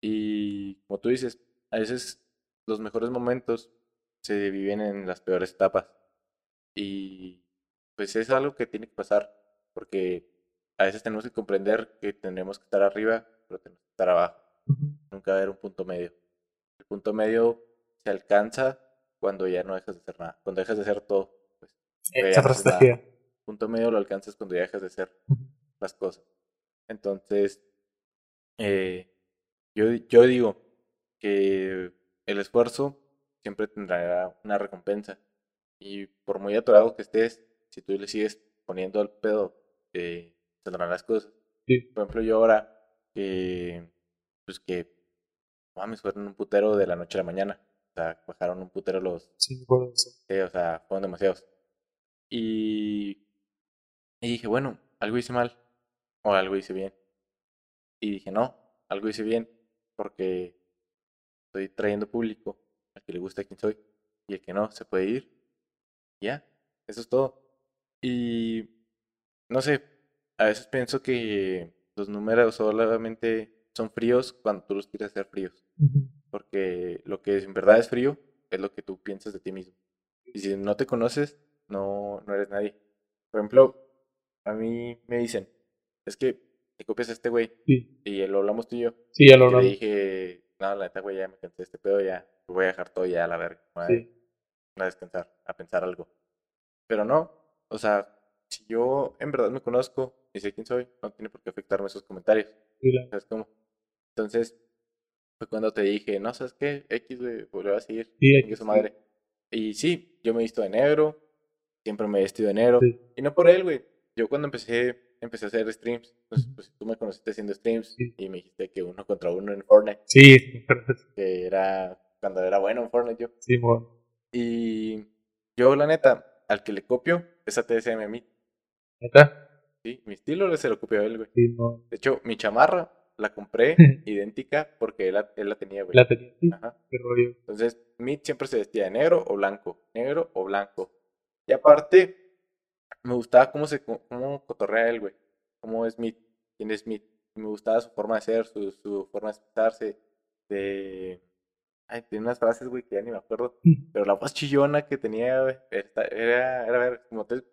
Y como tú dices, a veces los mejores momentos se viven en las peores etapas. Y pues es algo que tiene que pasar, porque a veces tenemos que comprender que tendremos que estar arriba, pero tenemos que estar abajo. Nunca va a haber un punto medio. El punto medio se alcanza cuando ya no dejas de hacer nada, cuando dejas de hacer todo. Pues, Esa estrategia. punto medio lo alcanzas cuando ya dejas de hacer las cosas. Entonces, eh, yo, yo digo que el esfuerzo siempre tendrá una recompensa. Y por muy atorado que estés, si tú le sigues poniendo al pedo, eh, saldrán las cosas. Sí. Por ejemplo, yo ahora que, pues que, mames, fueron un putero de la noche a la mañana. O sea, bajaron un putero los, Sí, de eso. O sea, fueron demasiados. Y, y dije, bueno, algo hice mal o algo hice bien. Y dije, no, algo hice bien porque estoy trayendo público al que le gusta quién soy y el que no se puede ir. Ya, eso es todo. Y no sé, a veces pienso que los números solamente son fríos cuando tú los quieres hacer fríos porque lo que en verdad es frío es lo que tú piensas de ti mismo. Y si no te conoces, no, no eres nadie. Por ejemplo, a mí me dicen, es que te copias a este güey Sí, y lo hablamos tú y yo. sí, ya lo Y le dije, no, la neta, güey, ya me cansé de este pedo, ya lo voy a dejar todo ya a la verga. Sí. a descansar, a pensar algo. Pero no, o sea, si yo en verdad me conozco y sé quién soy, no tiene por qué afectarme esos comentarios. Sí, ¿Sabes cómo? Entonces, fue cuando te dije, no, ¿sabes qué? X, güey, volvió a seguir. Sí, chingue su madre. Y sí, yo me he visto de negro, siempre me he vestido de negro. Sí. Y no por él, güey. Yo cuando empecé, empecé a hacer streams, pues, pues tú me conociste haciendo streams y me dijiste que uno contra uno en Fortnite, Sí, que era cuando era bueno en Fortnite yo. Sí, bueno. Y yo, la neta, al que le copio es a TSM Meet. ¿Neta? Sí, mi estilo se lo copió él, güey. Sí, no. De hecho, mi chamarra la compré idéntica porque él la, él la tenía, güey. La tenía, sí, Ajá. qué rollo. Entonces, Meat siempre se vestía de negro o blanco, negro o blanco. Y aparte, me gustaba cómo se cómo cotorrea él, güey. Cómo es Meat, quién es Meat. Me gustaba su forma de ser, su, su forma de expresarse, de... Ay, tiene unas frases, güey, que ya ni me acuerdo. Pero la voz chillona que tenía, güey, era, era, ver, como, te-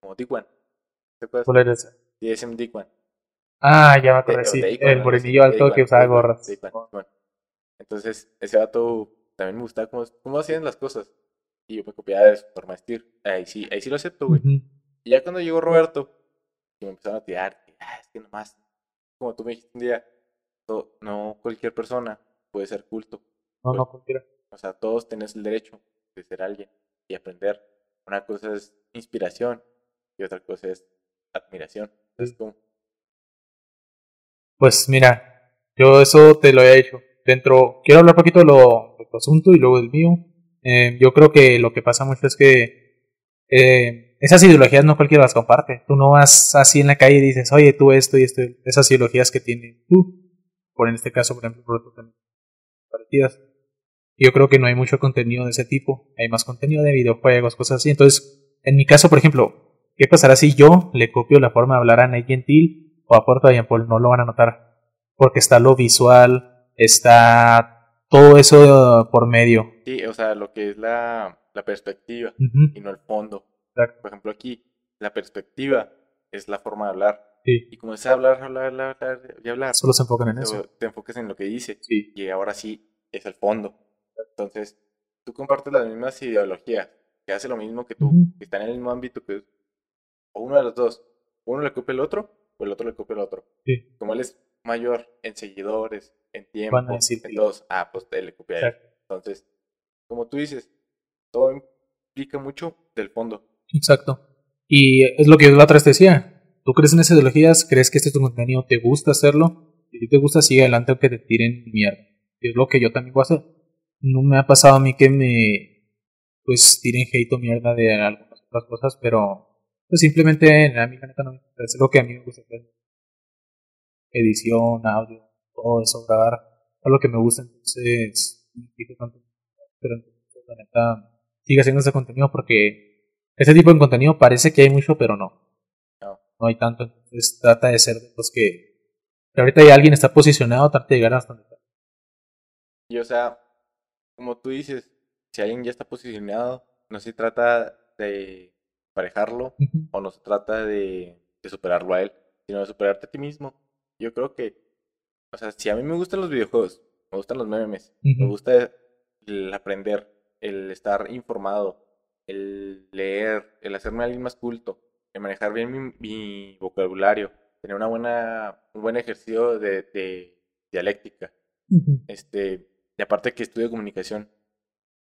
como Dick One. ¿Te acuerdas? ¿Cuál era esa? DSM. Ah, ya me acordé, De- sí. El morenillo alto que usaba gorras. Entonces, ese vato también me gustaba cómo, cómo hacían las cosas. Y yo me copiaba de su forma. Ahí sí, ahí sí lo acepto, güey. Y ya cuando llegó Roberto, y me empezaron a tirar, "Ah, es que nomás, como tú me dijiste un día, no cualquier persona puede ser culto. No, no, cualquiera. O sea, todos tenés el derecho de ser alguien y aprender. Una cosa es inspiración y otra cosa es admiración. Es como, Pues mira, yo eso te lo he hecho. Dentro, quiero hablar un poquito de, lo, de tu asunto y luego del mío. Eh, yo creo que lo que pasa mucho es que eh, esas ideologías no cualquiera las comparte. Tú no vas así en la calle y dices, oye, tú esto y esto. Esas ideologías que tienes tú, por en este caso, por ejemplo, por otro también, parecidas. Yo creo que no hay mucho contenido de ese tipo. Hay más contenido de videojuegos, cosas así. Entonces, en mi caso, por ejemplo, ¿qué pasará si yo le copio la forma de hablar a Nate Gentil o a Puerto Paul? No lo van a notar. Porque está lo visual, está todo eso por medio. sí, o sea, lo que es la, la perspectiva y no el fondo. Exacto. Por ejemplo, aquí, la perspectiva es la forma de hablar. Sí. Y como es hablar, hablar, hablar, hablar y hablar, Solo se enfocan en eso. te enfocas en lo que dice. Sí. y ahora sí es el fondo. Entonces, tú compartes las mismas ideologías, que hace lo mismo que tú, que están en el mismo ámbito que o uno de los dos, uno le copia el otro o el otro le copia el otro. Sí. Como él es mayor en seguidores, en tiempo, en todos, ah, pues él le copia a él. Entonces, como tú dices, todo implica mucho del fondo. Exacto. Y es lo que yo la otra vez te decía. Tú crees en esas ideologías, crees que este es tu contenido, te gusta hacerlo. Si a ti te gusta, sigue adelante aunque te tiren mierda. Es lo que yo también voy a hacer. No me ha pasado a mí que me pues tiren hate o mierda de algunas otras cosas, pero pues simplemente a mí la neta no me. Es lo que a mí me gusta hacer. Edición, audio, todo eso, grabar. Es lo que me gusta, entonces me fijo tanto. Pero entonces, la neta, sigue haciendo ese contenido porque ese tipo de contenido parece que hay mucho, pero no. No. No hay tanto. Entonces trata de ser de los que, que ahorita ya alguien está posicionado, trata de llegar hasta donde está. Y o sea, como tú dices, si alguien ya está posicionado, no se trata de parejarlo, o no se trata de, de superarlo a él, sino de superarte a ti mismo. Yo creo que, o sea, si a mí me gustan los videojuegos, me gustan los memes, me gusta el aprender, el estar informado, el leer, el hacerme alguien más culto, el manejar bien mi, mi vocabulario, tener una buena, un buen ejercicio de, de dialéctica, este, y aparte que estudio comunicación,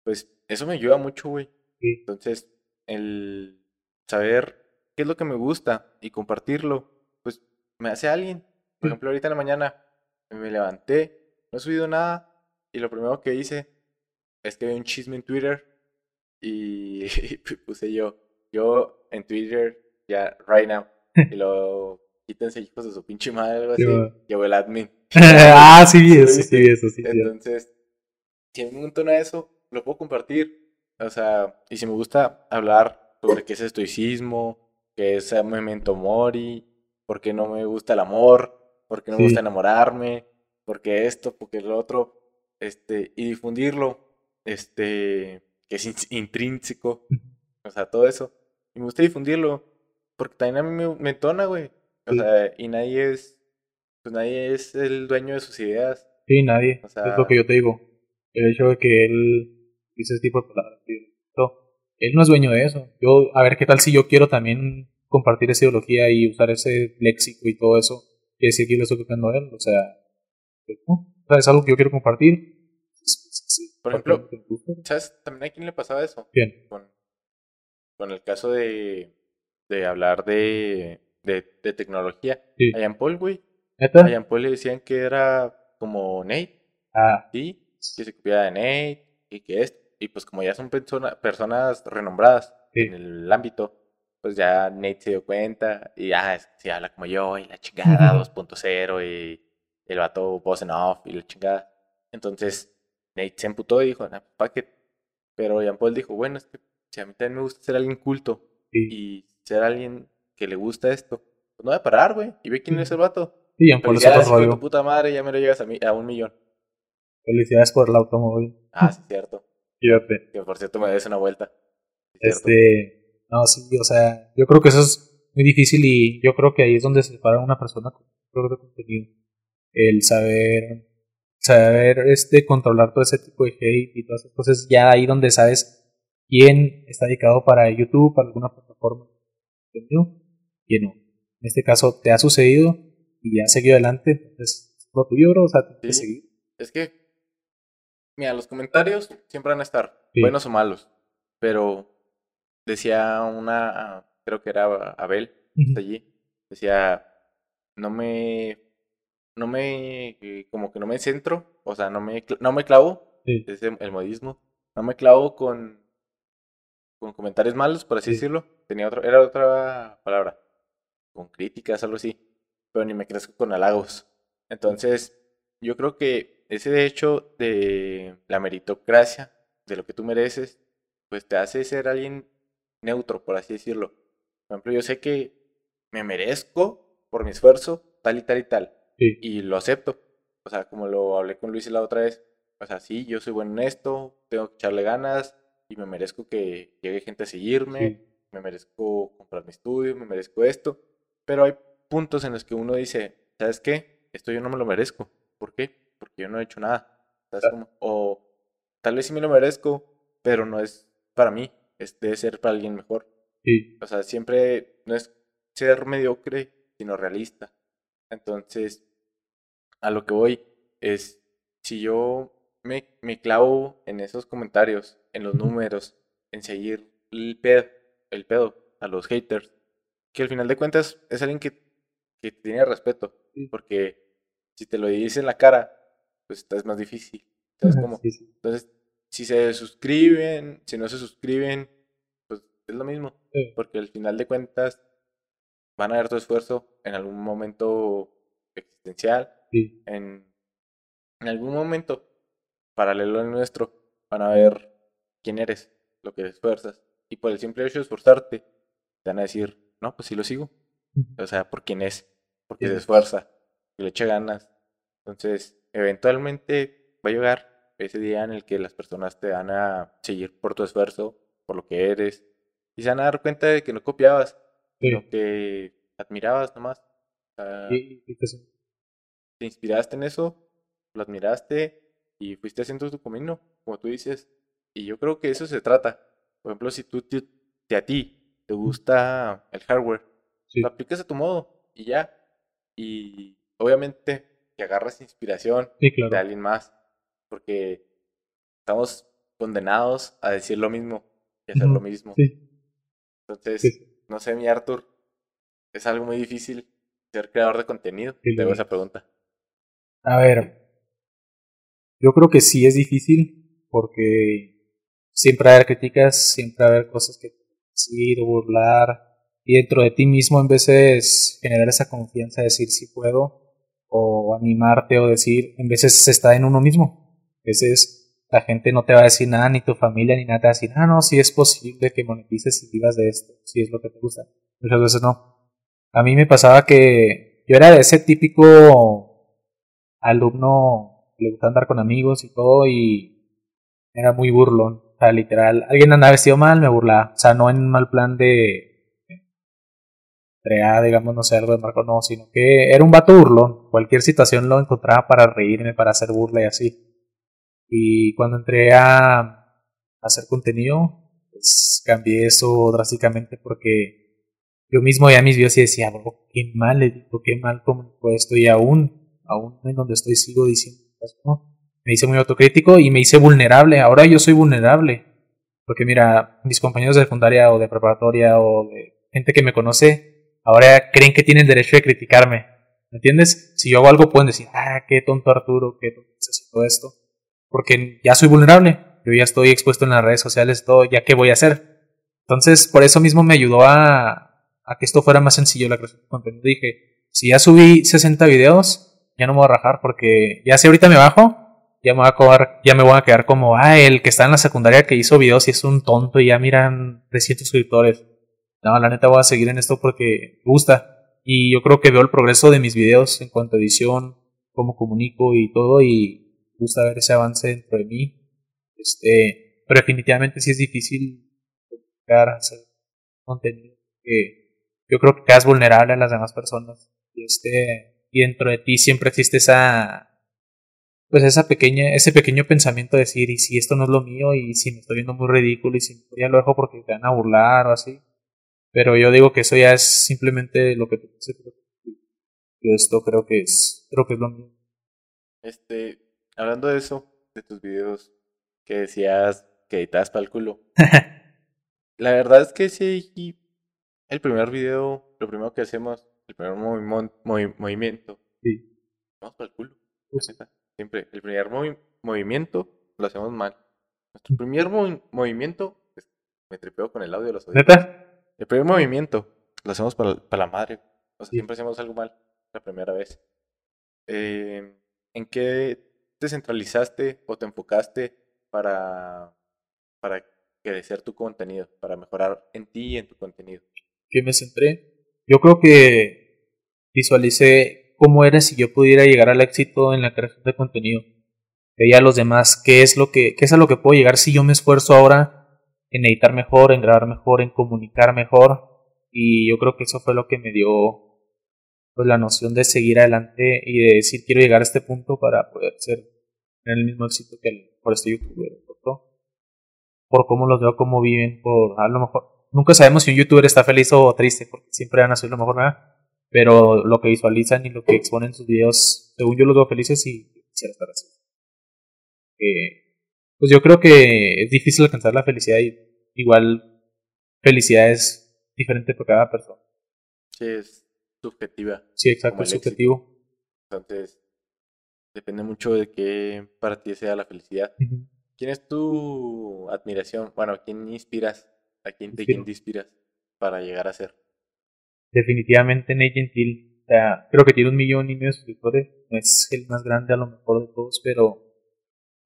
pues eso me ayuda mucho, güey. Sí. Entonces, el saber qué es lo que me gusta y compartirlo, pues me hace alguien. Por Sí. ejemplo, ahorita en la mañana me levanté, no he subido nada y lo primero que hice es que vi un chisme en Twitter y, puse yo, yo en Twitter ya right now y lo quítense hijos de su pinche madre algo Sí, así, llevo el admin. ah, sí, sí, vi eso, sí. sí. Entonces, si me montona eso, lo puedo compartir. O sea, y si me gusta hablar sobre qué es estoicismo, qué es memento mori, por qué no me gusta el amor, por qué no me gusta enamorarme, por qué esto, por qué lo otro, este, y difundirlo, este, que es intrínseco, o sea, todo eso. Y me gusta difundirlo, porque también a mí me, me entona, güey. O Sí. sea, y nadie es, pues nadie es el dueño de sus ideas. Sí, nadie. O es lo que yo te digo. El hecho de que él dice ese tipo de palabras. él no es dueño de eso. Yo, a ver qué tal si yo quiero también compartir esa ideología y usar ese léxico y todo eso. Que decir que lo estoy copiando a él. O sea, pues, no. O sea, es algo que yo quiero compartir. Sí, sí, sí. Por ejemplo. ¿Sabes? También a quién le pasaba eso. Bien. Con, con el caso de, de hablar de, de, de tecnología. A Jean Paul, güey. A Jean Paul le decían que era como Nate, Ah, ¿sí? Que se copiaba de Nate y que es. Y pues como ya son persona- personas renombradas Sí. en el ámbito, pues ya Nate se dio cuenta y ya se habla como yo y la chingada 2.0 y el vato voz en off y la chingada. Entonces Nate se emputó y dijo, nah, pa' qué. Pero Jean Paul dijo, bueno, es que si a mí también me gusta ser alguien culto y ser alguien que le gusta esto, pues no voy a parar, güey. Y ve quién es el vato. Sí, Jean Paul es otro rollo. tu puta madre, ya me lo llegas a, mí, a un millón. Felicidades por el automóvil. Ah, sí, cierto. Fíjate. Que por cierto me des una vuelta. Sí, cierto. Este, no, sí, o sea, yo creo que eso es muy difícil y yo creo que ahí es donde se separa una persona con de contenido. El saber, saber este, controlar todo ese tipo de hate y todas esas cosas, ya ahí donde sabes quién está dedicado para YouTube, para alguna plataforma, ¿entendió? Quién no. En este caso te ha sucedido y ya has seguido adelante, entonces es lo tuyo, bro, o sea, que Sí. seguir. Es que, mira, los comentarios siempre van a estar, Sí. buenos o malos. Pero decía una, creo que era Abel, está allí, decía, no me, no me, como que no me centro, o sea, no me, no me clavo, Sí. es el el modismo, no me clavo con, con comentarios malos, por así Sí. decirlo. Tenía otra, era otra palabra, con críticas, algo así, pero ni me crezco con halagos. Entonces, yo creo que ese hecho de la meritocracia, de lo que tú mereces, pues te hace ser alguien neutro, por así decirlo. Por ejemplo, yo sé que me merezco por mi esfuerzo tal y tal y tal, Sí. y lo acepto. O sea, como lo hablé con Luis la otra vez, o sea, sí, yo soy bueno en esto, tengo que echarle ganas y me merezco que llegue gente a seguirme, Sí. me merezco comprar mi estudio, me merezco esto, pero hay puntos en los que uno dice, ¿sabes qué? Esto yo no me lo merezco. ¿Por qué? Porque yo no he hecho nada. O tal vez sí me lo merezco, pero no es para mí, es debe ser para alguien mejor. Sí. O sea, siempre no es ser mediocre, sino realista. Entonces, a lo que voy es, si yo me, me clavo en esos comentarios, en los números, en seguir el pedo, el pedo a los haters, que al final de cuentas es alguien que, que tiene respeto, Sí. porque si te lo dice en la cara, pues es más difícil. Entonces, si se suscriben, si no se suscriben, pues es lo mismo. Sí. Porque al final de cuentas van a ver tu esfuerzo en algún momento existencial, en, en algún momento paralelo al nuestro, van a ver quién eres, lo que esfuerzas. Y por el simple hecho de esforzarte, te van a decir, no, pues sí lo sigo. O sea, por quién es, porque se esfuerza, que le echa ganas. Entonces, eventualmente va a llegar ese día en el que las personas te van a seguir por tu esfuerzo, por lo que eres, y se van a dar cuenta de que no copiabas, sino que admirabas nomás. Sí, sí, sí. te inspiraste en eso, lo admiraste y fuiste haciendo tu camino, como tú dices. Y yo creo que eso se trata. Por ejemplo, si tú te, te- a ti te gusta el hardware, lo aplicas a tu modo y ya. Y obviamente que agarras inspiración Sí, de alguien más, porque estamos condenados a decir lo mismo y hacer lo mismo. Sí, Entonces, sí, no sé, mi Arthur, es algo muy difícil ser creador de contenido. Te hago es. esa pregunta. A ver, yo creo que sí es difícil porque siempre va a haber críticas, siempre va a haber cosas que decir, burlar, y dentro de ti mismo en veces generar esa confianza, decir si puedo, o animarte o decir, en veces está en uno mismo. A veces la gente no te va a decir nada, ni tu familia, ni nada, te va a decir, ah, no, sí es posible que monetices y vivas de esto, si es lo que te gusta. Muchas veces no. A mí me pasaba que yo era de ese típico alumno que le gusta andar con amigos y todo y era muy burlón. O sea, literal, alguien andaba vestido mal, me burlaba. O sea, no en mal plan de entregar, digamos, no sé, algo de marco, no, sino que era un vato burlón. Cualquier situación lo encontraba para reírme, para hacer burla y así. Y cuando entré a, hacer contenido, pues cambié eso drásticamente porque yo mismo ya mis videos y decía, bro, qué mal qué mal comunico esto y aún, aún en donde estoy sigo diciendo, ¿no? me hice muy autocrítico y me hice vulnerable, ahora yo soy vulnerable, porque mira, mis compañeros de secundaria o de preparatoria o de gente que me conoce, ahora creen que tienen derecho de criticarme, ¿me entiendes? Si yo hago algo pueden decir, ah, qué tonto Arturo, qué tonto haciendo esto, porque ya soy vulnerable, yo ya estoy expuesto en las redes sociales, todo, ya qué voy a hacer. Entonces, por eso mismo me ayudó a, que esto fuera más sencillo la creación de contenido. Dije, si ya subí 60 videos, ya no me voy a rajar porque ya si ahorita me bajo, ya me voy a quedar, ya me voy a quedar como, ah, el que está en la secundaria que hizo videos y es un tonto y ya miran 300 suscriptores. No, la neta voy a seguir en esto porque me gusta. Y yo creo que veo el progreso de mis videos en cuanto a edición, cómo comunico y todo y me gusta ver ese avance dentro de mí. Este, pero definitivamente sí es difícil hacer contenido que yo creo que quedas vulnerable a las demás personas. Y este, y dentro de ti siempre existe esa pues esa pequeña, ese pequeño pensamiento de decir, y si esto no es lo mío, y si me estoy viendo muy ridículo, y si ya lo dejo porque te van a burlar o así. Pero yo digo que eso ya es simplemente lo que tú Yo esto creo que es, creo que es lo mío. Este, hablando de eso, de tus videos que decías que editabas para el culo. la verdad es que sí, el primer video, lo primero que hacemos, el primer movimiento, sí. vamos para el culo. Siempre, el primer movimiento lo hacemos mal. Nuestro primer movimiento, pues, me tripeo con el audio de los audios. El primer movimiento lo hacemos para, la madre. O sea, siempre hacemos algo mal la primera vez. Eh, ¿En qué te centralizaste o te enfocaste para, para crecer tu contenido, para mejorar en ti y en tu contenido? ¿Qué me centré? Yo creo que visualicé cómo era si yo pudiera llegar al éxito en la creación de contenido. Veía a los demás qué es lo que qué es a lo que puedo llegar si yo me esfuerzo ahora en editar mejor, en grabar mejor, en comunicar mejor. Y yo creo que eso fue lo que me dio pues, la noción de seguir adelante y de decir quiero llegar a este punto para poder ser en el mismo éxito que el, por este youtuber, ¿por, por cómo los veo, cómo viven, por a lo mejor. Nunca sabemos si un youtuber está feliz o triste, porque siempre van a ser lo mejor, nada. Pero lo que visualizan y lo que exponen sus videos, según yo los veo felices y quisiera estar así. Eh, pues yo creo que es difícil alcanzar la felicidad y igual felicidad es diferente por cada persona. Sí, es subjetiva. Sí, exacto, es subjetivo. Entonces, depende mucho de qué para ti sea la felicidad. ¿Quién es tu admiración? Bueno, ¿a quién inspiras? ¿A quién te, inspiras para llegar a ser? Definitivamente Nate Gentil. O sea, creo que tiene un millón y medio de suscriptores. No es el más grande a lo mejor de todos, pero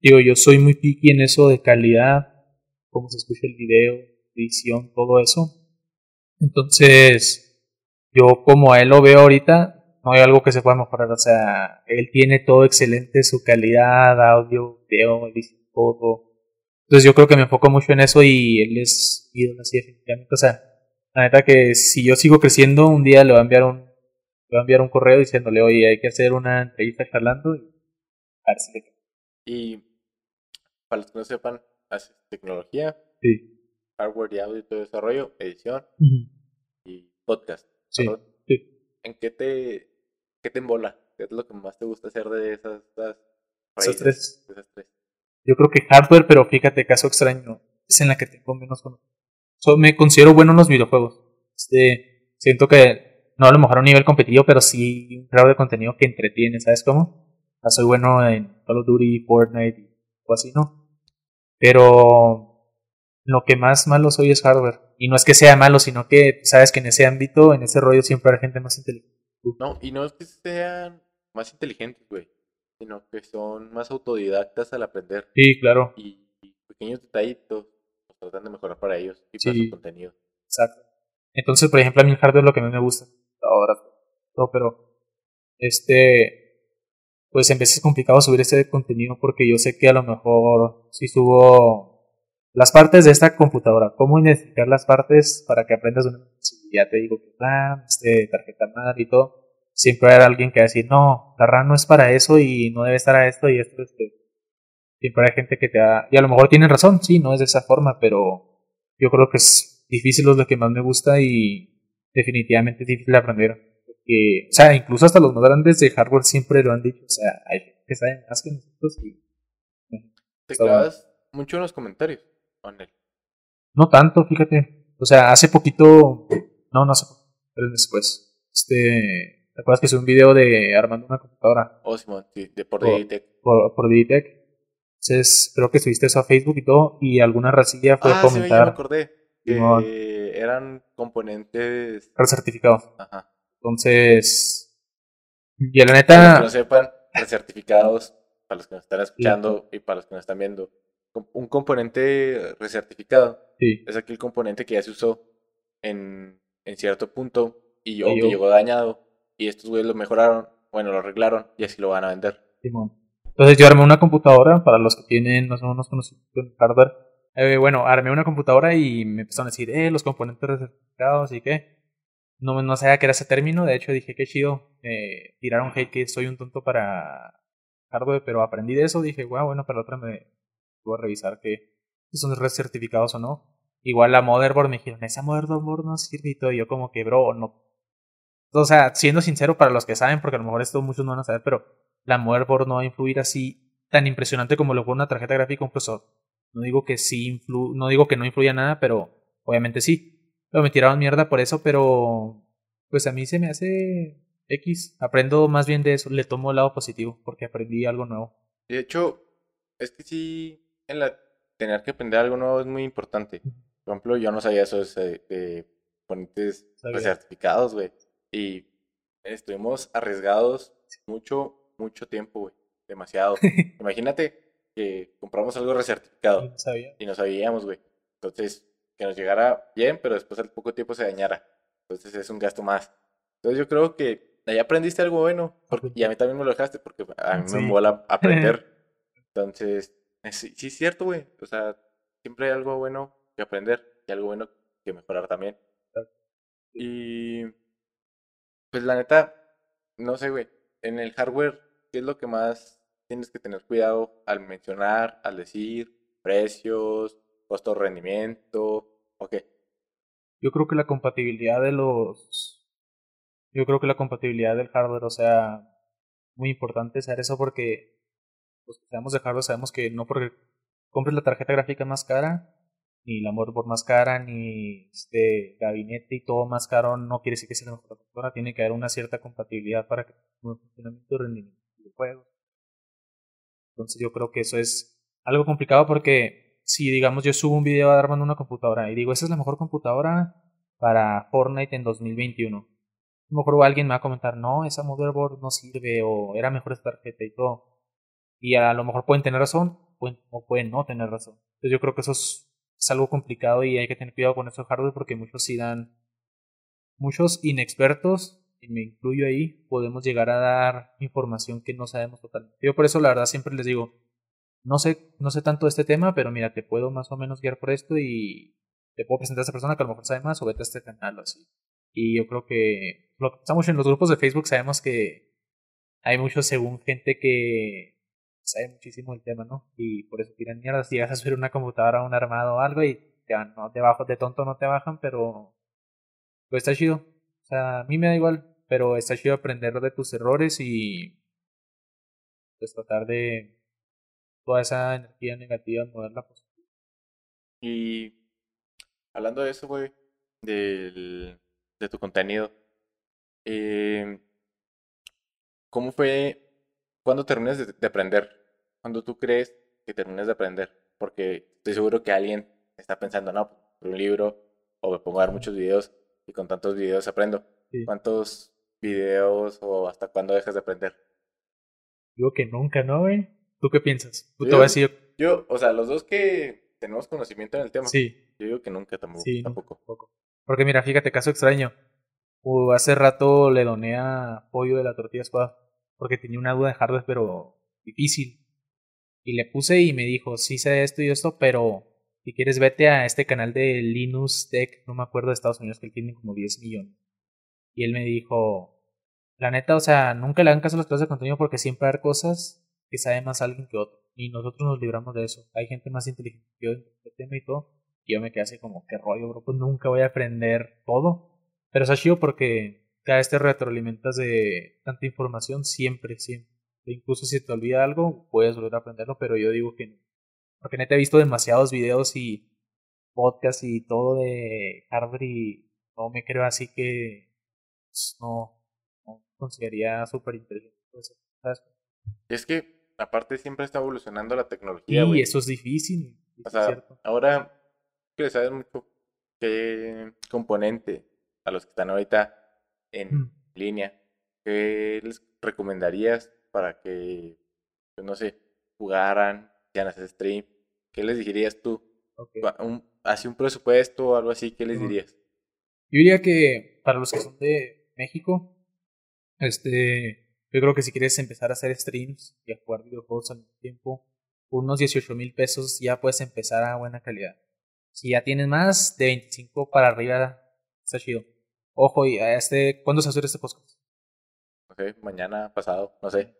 Digo, yo soy muy picky en eso de calidad, cómo se escucha el video, edición, todo eso. Entonces, yo como a él lo veo ahorita, no hay algo que se pueda mejorar. O sea, él tiene todo excelente, su calidad, audio, video, edición, todo. Entonces yo creo que me enfoco mucho en eso y él es ídolo así definitivamente. O sea, la neta que si yo sigo creciendo, un día le voy a enviar un, le voy a enviar un correo diciéndole, oye, hay que hacer una entrevista charlando y a ver si le y para los que no sepan, haces tecnología, hardware y audio y todo desarrollo, edición y podcast. Sí, ¿En qué te, qué te embola? ¿Qué es lo que más te gusta hacer de esas, esas, tres? Yo creo que hardware, pero fíjate, caso extraño, es en la que tengo menos conocimiento. me considero bueno en los videojuegos. Este, siento que no a lo mejor a un nivel competitivo, pero sí un grado de contenido que entretiene, ¿sabes cómo? soy bueno en Call of Duty, Fortnite o así, ¿no? Pero lo que más malo soy es hardware. Y no es que sea malo, sino que sabes que en ese ámbito, en ese rollo, siempre hay gente más inteligente. No, y no es que sean más inteligentes, güey, sino que son más autodidactas al aprender. Sí, claro. Y, pequeños detallitos pues, tratan de mejorar para ellos y para su contenido. Exacto. Entonces, por ejemplo, a mí el hardware es lo que mí me gusta. Ahora, no, pero este pues en veces es complicado subir este contenido porque yo sé que a lo mejor si subo las partes de esta computadora, cómo identificar las partes para que aprendas una ya te digo que RAM, este, tarjeta madre y todo, siempre hay alguien que va a decir, no, la RAM no es para eso y no debe estar a esto y esto, este. Siempre hay gente que te da, y a lo mejor tienen razón, sí, no es de esa forma, pero yo creo que es difícil, es lo que más me gusta y definitivamente es difícil aprender que, o sea, incluso hasta los más grandes de hardware siempre lo han dicho, o sea, hay gente que saben más que nosotros y... ¿Te clavas mucho en los comentarios con él? No tanto, fíjate. O sea, hace poquito, no, no hace poco, tres meses después, este, ¿te acuerdas que hice un video de armando una computadora? Oh, Simón, sí, de por, Digitech. Por, por Digitech. Entonces, creo que subiste eso a Facebook y todo, y alguna racilla fue a comentar. Sí, me acordé. que eran componentes recertificados. Ajá. Entonces, y la Para los neta, que no sepan, recertificados, para los que nos están escuchando y para los que nos están viendo, un componente recertificado sí, es aquel componente que ya se usó en, en cierto punto y o que llegó dañado y estos güeyes lo mejoraron, bueno, lo arreglaron y así lo van a vender. Simón. Entonces yo armé una computadora para los que tienen más o menos conocimiento en hardware. Eh, bueno, armé una computadora y me empezaron a decir, eh, los componentes recertificados y qué. No, no sabía qué era ese término, de hecho dije, qué chido. Eh, tiraron hate que soy un tonto para hardware, pero aprendí de eso. Dije, wow, bueno, para otra me voy a revisar que si son recertificados o no. Igual la motherboard me dijeron, esa motherboard no sirve y todo. Y yo como que, bro, no. O sea, siendo sincero para los que saben, porque a lo mejor esto muchos no van a saber, pero la motherboard no va a influir así tan impresionante como lo pone una tarjeta gráfica un procesador. No digo que sí influ no digo que no influya nada, pero obviamente sí. Pero me tiraron mierda por eso, pero pues a mí se me hace X. Aprendo más bien de eso, le tomo el lado positivo, porque aprendí algo nuevo. De hecho, es que sí, en la, tener que aprender algo nuevo es muy importante. Por ejemplo, yo no sabía eso de, de componentes Sabía. certificados, güey. Y estuvimos arriesgados mucho, mucho tiempo, güey. Demasiado. Imagínate que compramos algo recertificado No sabía. y no sabíamos, güey. Entonces, que nos llegara bien, pero después al poco tiempo se dañara. Entonces es un gasto más. Entonces yo creo que ahí aprendiste algo bueno. porque- y a mí también me lo dejaste porque a mí Sí. me mola aprender. Entonces, eh, sí, sí es cierto, güey. O sea, siempre hay algo bueno que aprender y algo bueno que mejorar también. Y pues la neta, no sé, güey. En el hardware, ¿qué es lo que más tienes que tener cuidado al mencionar, al decir? Precios, costo rendimiento, o qué? Yo creo que la compatibilidad de los. Yo creo que la compatibilidad del hardware, o sea, muy importante saber eso porque los que sabemos de hardware sabemos que no porque compres la tarjeta gráfica más cara, ni la motherboard más cara, ni este gabinete y todo más caro, no quiere decir que sea la mejor computadora. Tiene que haber una cierta compatibilidad para que un funcionamiento y rendimiento de juegos. Entonces yo creo que eso es algo complicado porque si digamos yo subo un video armando una computadora y digo, esa es la mejor computadora para Fortnite en 2021. A lo mejor alguien me va a comentar, no, esa motherboard no sirve o era mejor esta tarjeta y todo. Y a lo mejor pueden tener razón o pueden no tener razón. Entonces yo creo que eso es, algo complicado y hay que tener cuidado con eso de hardware porque muchos sí dan, muchos inexpertos, y me incluyo ahí, podemos llegar a dar información que no sabemos totalmente. Yo por eso la verdad siempre les digo, no sé, no sé tanto de este tema, pero mira, te puedo más o menos guiar por esto y te puedo presentar a esta persona que a lo mejor sabe más o vete a este canal o así. Y yo creo que lo que estamos en los grupos de Facebook sabemos que hay muchos según gente que sabe muchísimo del tema, ¿no? Y por eso tiran mierda. Si llegas a subir una computadora, un armado o algo y te no te bajo, de tonto no te bajan, pero pues está chido. O sea, a mí me da igual, pero está chido aprender de tus errores y pues tratar de toda esa energía negativa moverla positiva. Y hablando de eso, güey, del, de tu contenido, eh, ¿cómo fue cuando terminas de, de aprender? ¿Cuándo tú crees que terminas de aprender? Porque estoy seguro que alguien está pensando, no, por un libro o me pongo a ver muchos videos y con tantos videos aprendo. Sí. ¿Cuántos videos o hasta cuándo dejas de aprender? Digo que nunca, ¿no, güey? ¿Tú qué piensas? Tú te Yo- voy a decir, Yo, o sea, los dos que tenemos conocimiento en el tema, sí, yo digo que nunca tampoco. sí, tampoco. tampoco. Porque mira, fíjate, caso extraño. Uh, hace rato le doné a Pollo de la Tortilla Squad porque tenía una duda de hardware, pero difícil. Y le puse y me dijo, sí sé esto y esto, pero si quieres vete a este canal de Linus Tech, no me acuerdo de Estados Unidos, que él tiene como 10 millones. Y él me dijo, la neta, o sea, nunca le hagan caso a los creadores de contenido porque siempre hay cosas que sabe más alguien que otro. Y nosotros nos libramos de eso. Hay gente más inteligente que yo en este tema y todo. Y yo me quedé así como, qué rollo, bro, pues nunca voy a aprender todo. Pero es chido porque cada vez te retroalimentas de tanta información siempre, siempre. E incluso si te olvida algo, puedes volver a aprenderlo, pero yo digo que no. Porque neta he visto demasiados videos y podcasts y todo de hardware y no me creo así que pues, no, no consideraría súper inteligente. pues, es que, aparte, siempre está evolucionando la tecnología, Y eso es difícil. O es sea, cierto. ahora que le sabes mucho, ¿qué componente a los que están ahorita en Mm. línea, qué les recomendarías para que, pues, no sé, jugaran, hicieran hacer stream? ¿Qué les dirías tú? Ok. Va- Un, así un presupuesto o algo así, ¿qué les dirías? Yo diría que para los que son de México, este, yo creo que si quieres empezar a hacer streams y a jugar videojuegos al mismo tiempo, unos 18 mil pesos ya puedes empezar a buena calidad. Si ya tienes más de 25 para arriba, está chido. Ojo, y a este, ¿cuándo se hace este podcast? Sé, mañana, pasado, no sé.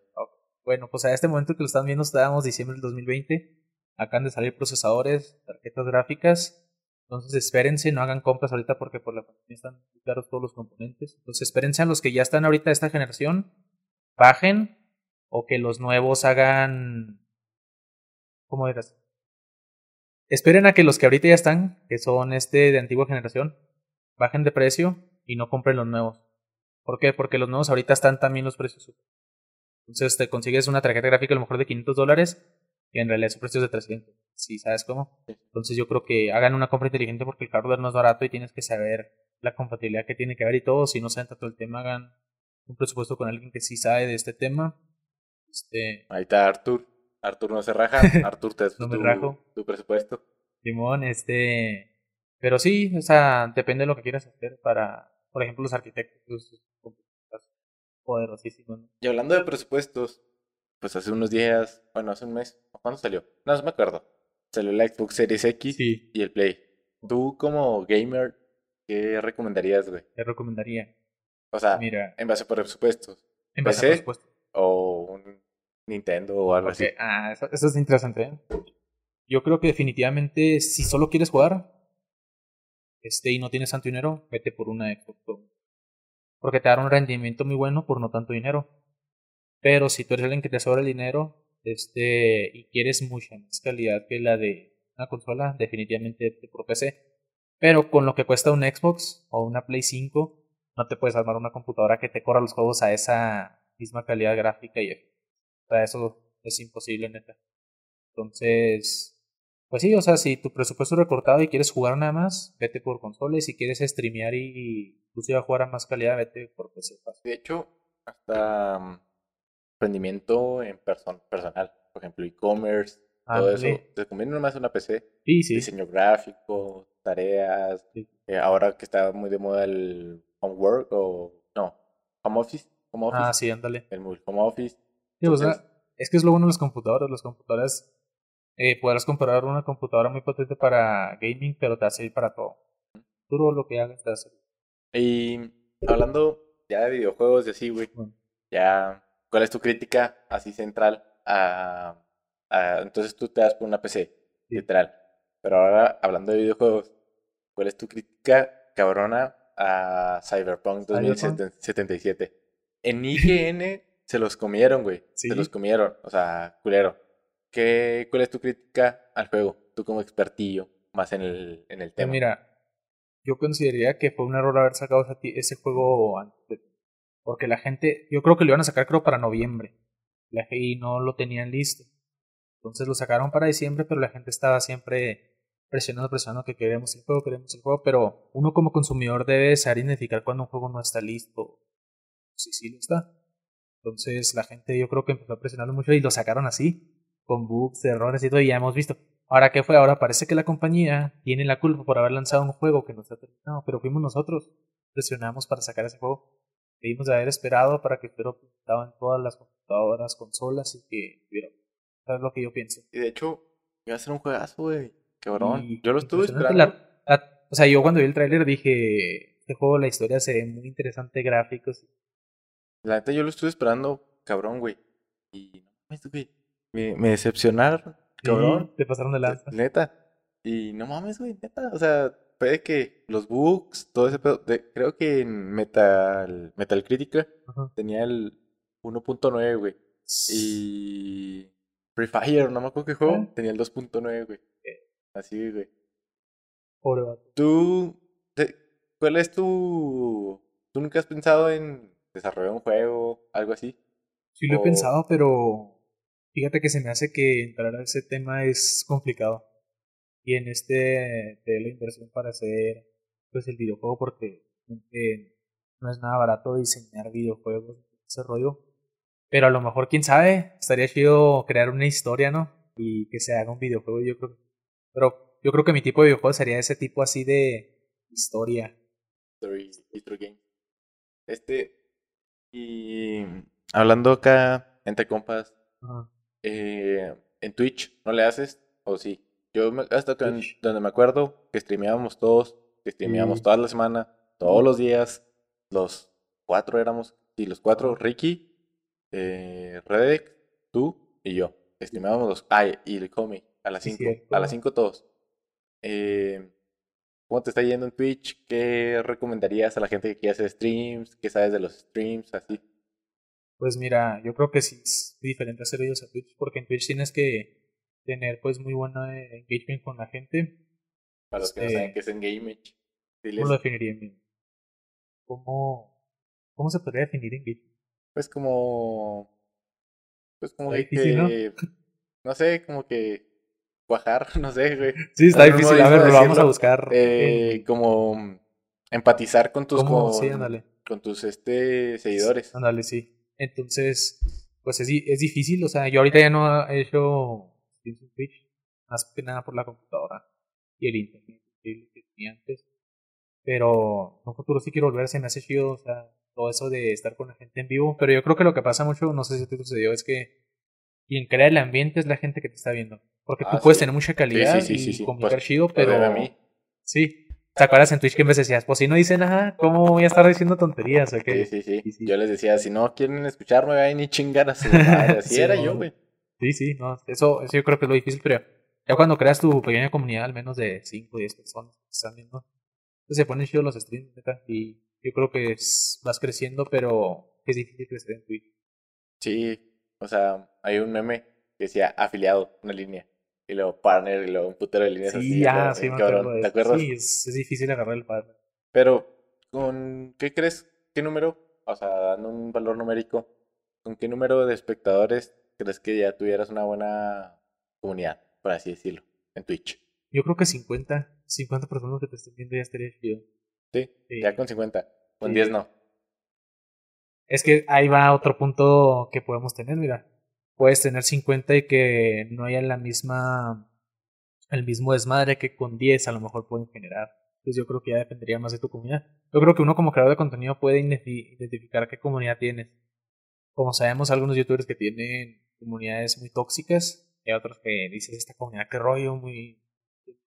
Bueno, pues a este momento que lo están viendo estábamos diciembre del 2020. Acaban de salir procesadores, tarjetas gráficas. Entonces espérense, no hagan compras ahorita porque por la pandemia están muy caros todos los componentes. Entonces espérense a los que ya están ahorita de esta generación, bajen o que los nuevos hagan... ¿Cómo eras? Esperen a que los que ahorita ya están, que son este de antigua generación, bajen de precio y no compren los nuevos. ¿Por qué? Porque los nuevos ahorita están también los precios entonces te consigues una tarjeta gráfica a lo mejor de 500 dólares y en realidad su precio es de 300. ¿Sí sabes cómo? Entonces yo creo que hagan una compra inteligente porque el hardware no es barato y tienes que saber la compatibilidad que tiene que haber y todo. Si no saben tanto el tema, hagan un presupuesto con alguien que sí sabe de este tema. Este, Ahí está Artur. Artur no se raja. Artur te No me tu, rajo. tu presupuesto. Simón, este... Pero sí, o sea, depende de lo que quieras hacer para, por ejemplo, los arquitectos. Poderosísimos. ¿no? Y hablando de presupuestos, pues hace unos días, bueno, hace un mes, ¿o ¿cuándo salió? No, no me acuerdo. Salió la Xbox Series X Sí, y el Play. Tú como gamer, ¿qué recomendarías, güey? te recomendaría. O sea, Mira, en base a presupuestos. en base a ¿PC? presupuesto. O un Nintendo o algo así. Ah, eso, eso es interesante. ¿eh? Yo creo que definitivamente, si solo quieres jugar este, y no tienes tanto dinero, vete por una Xbox. Porque te dará un rendimiento muy bueno por no tanto dinero. Pero si tú eres alguien que te sobra el dinero este, y quieres mucha más calidad que la de una consola, definitivamente vete por PC. Pero con lo que cuesta un Xbox o una Play 5, no te puedes armar una computadora que te corra los juegos a esa misma calidad gráfica y o sea, eso es imposible, neta. Entonces, pues sí, o sea, si tu presupuesto es recortado y quieres jugar nada más, vete por consoles. Si quieres streamear y inclusive jugar a más calidad, vete por PC. De hecho, hasta mm, rendimiento en person personal. Por ejemplo, e-commerce, todo eso. Te conviene nomás una PC. Sí, sí. Diseño gráfico, tareas. Eh, ahora que está muy de moda el homework o... No, home office. Home office. Ah, sí, ándale. El home office. Sí, o sea, Entonces- es que es lo bueno de las computadoras. Las computadoras, eh, podrás comprar una computadora muy potente para gaming, pero te a servir para todo. Duro lo que hagas, te servir. Y hablando ya de videojuegos y así, güey. Bueno. Ya, ¿cuál es tu crítica así central a, a- Entonces tú te das por una PC, Sí. literal. Pero ahora, hablando de videojuegos, ¿cuál es tu crítica cabrona a Cyberpunk Cyberpunk. 2077? En IGN se los comieron, güey. Sí. Se los comieron. O sea, culero. ¿Qué, ¿Cuál es tu crítica al juego? Tú como expertillo, más en el, en el Pues tema. mira, yo consideraría que fue un error haber sacado ese, juego antes. Porque la gente, yo creo que lo iban a sacar creo para noviembre. La y no lo tenían listo. Entonces lo sacaron para diciembre, pero la gente estaba siempre presionando, presionando que queremos el juego, queremos el juego. Pero uno como consumidor debe saber identificar cuando un juego no está listo. Si sí lo está. Entonces la gente yo creo que empezó a presionarlo mucho y lo sacaron así, con bugs, errores y todo, y ya hemos visto. Ahora, ¿qué fue? Ahora parece que la compañía tiene la culpa por haber lanzado un juego que no está terminado, pero fuimos nosotros. Presionamos para sacar ese juego. Debimos de haber esperado para que estuviera presentado en todas las computadoras, consolas y que. Eso es lo que yo pienso. Y de hecho, iba a ser un juegazo, güey. Cabrón. Y Yo lo estuve esperando. la- la- o sea, yo cuando vi el tráiler dije, este juego, la historia se ve muy interesante, gráficos. La neta, yo lo estuve esperando, cabrón, güey. Y no mames, güey. Me, me decepcionaron, cabrón. Sí, te pasaron de lanza. Neta. Y no mames, güey, neta. O sea, puede que los bugs, todo ese pedo. de- creo que en Metal, Metal Critica Ajá. tenía el 1.9, güey. Y Free Fire, no me acuerdo qué juego, Ah. tenía el 2.9, güey. Así, güey. Pobre vato. ¿Tú, te- cuál es tu... ¿Tú nunca has pensado en desarrollar un juego, algo así? Sí lo he pensado, pero fíjate que se me hace que entrar a ese tema es complicado. y en este de la inversión para hacer pues el videojuego porque no es nada barato diseñar videojuegos, ese rollo. Pero a lo mejor, quién sabe, estaría chido crear una historia, ¿no? Y que se haga un videojuego, yo creo. Pero yo creo que mi tipo de videojuego sería ese tipo así de historia. Story, history game. Este, y hablando acá entre compas, eh, en Twitch, ¿no le haces? ¿O sí? Yo hasta donde me acuerdo que streameábamos todos, que streameábamos toda la semana, todos los días, los cuatro éramos, sí, los cuatro, Ricky, eh, Redek, tú y yo. Streameábamos los, ay, y el Comi, a las cinco, a las cinco todos. Eh, ¿Cómo te está yendo en Twitch? ¿Qué recomendarías a la gente que quiere hacer streams? ¿Qué sabes de los streams? Así. Pues mira, yo creo que sí es diferente hacer videos a Twitch porque en Twitch tienes que tener pues muy buena engagement con la gente. Para los que no saben este, qué es engagement. ¿Cómo lo definirían ¿Cómo, ¿Cómo se podría definir engagement? Pues como... Pues como que... ¿no? sé, como que... Cuajar, no sé, güey. Sí, está difícil. A ver, lo vamos a buscar. Eh, como empatizar con tus... Con, sí, con tus este, seguidores. Ándale, sí. Entonces, pues es, es difícil. O sea, yo ahorita ya no he hecho Twitch, más que nada por la computadora y el internet que tenía antes. Pero en un futuro sí quiero volver, se me hace chido, o sea, todo eso de estar con la gente en vivo. Pero yo creo que lo que pasa mucho, no sé si te sucedió, es que quien crea el ambiente es la gente que te está viendo. Porque tú ah, puedes tener mucha calidad y comunicar pues, chido, pero. A mí. Sí. ¿Te acuerdas en Twitch que en vez decías, pues si no dicen nada, ¿cómo voy a estar diciendo tonterías? ¿o Sí, sí, sí, Yo les decía, si no quieren escucharme, vayan ni chingar a su madre. Así era yo, güey. Sí, sí, no, eso, eso yo creo que es lo difícil, pero ya cuando creas tu pequeña comunidad, al menos de 5 o 10 personas que están viendo, pues se ponen chidos los streams, y yo creo que vas creciendo, pero es difícil crecer en Twitch. Sí, o sea, hay un meme que decía afiliado, una línea, y luego partner, y luego un putero de líneas sí, así. Ya, sí, cabrón, ¿te acuerdas? Sí, es, es, difícil agarrar el partner. Pero, ¿con qué crees? ¿Qué número? O sea, dando un valor numérico, ¿con qué número de espectadores crees que ya tuvieras una buena comunidad, por así decirlo, en Twitch? Yo creo que 50, 50 personas que te estén viendo ya estaría chido. Sí, ya con 50, con 10 no. Es que ahí va otro punto que podemos tener, mira. Puedes tener 50 y que no haya la misma, el mismo desmadre que con 10 a lo mejor pueden generar. Entonces yo creo que ya dependería más de tu comunidad. Yo creo que uno como creador de contenido puede identificar qué comunidad tienes. Como sabemos, algunos youtubers que tienen comunidades muy tóxicas, y otros que dicen esta comunidad que rollo, muy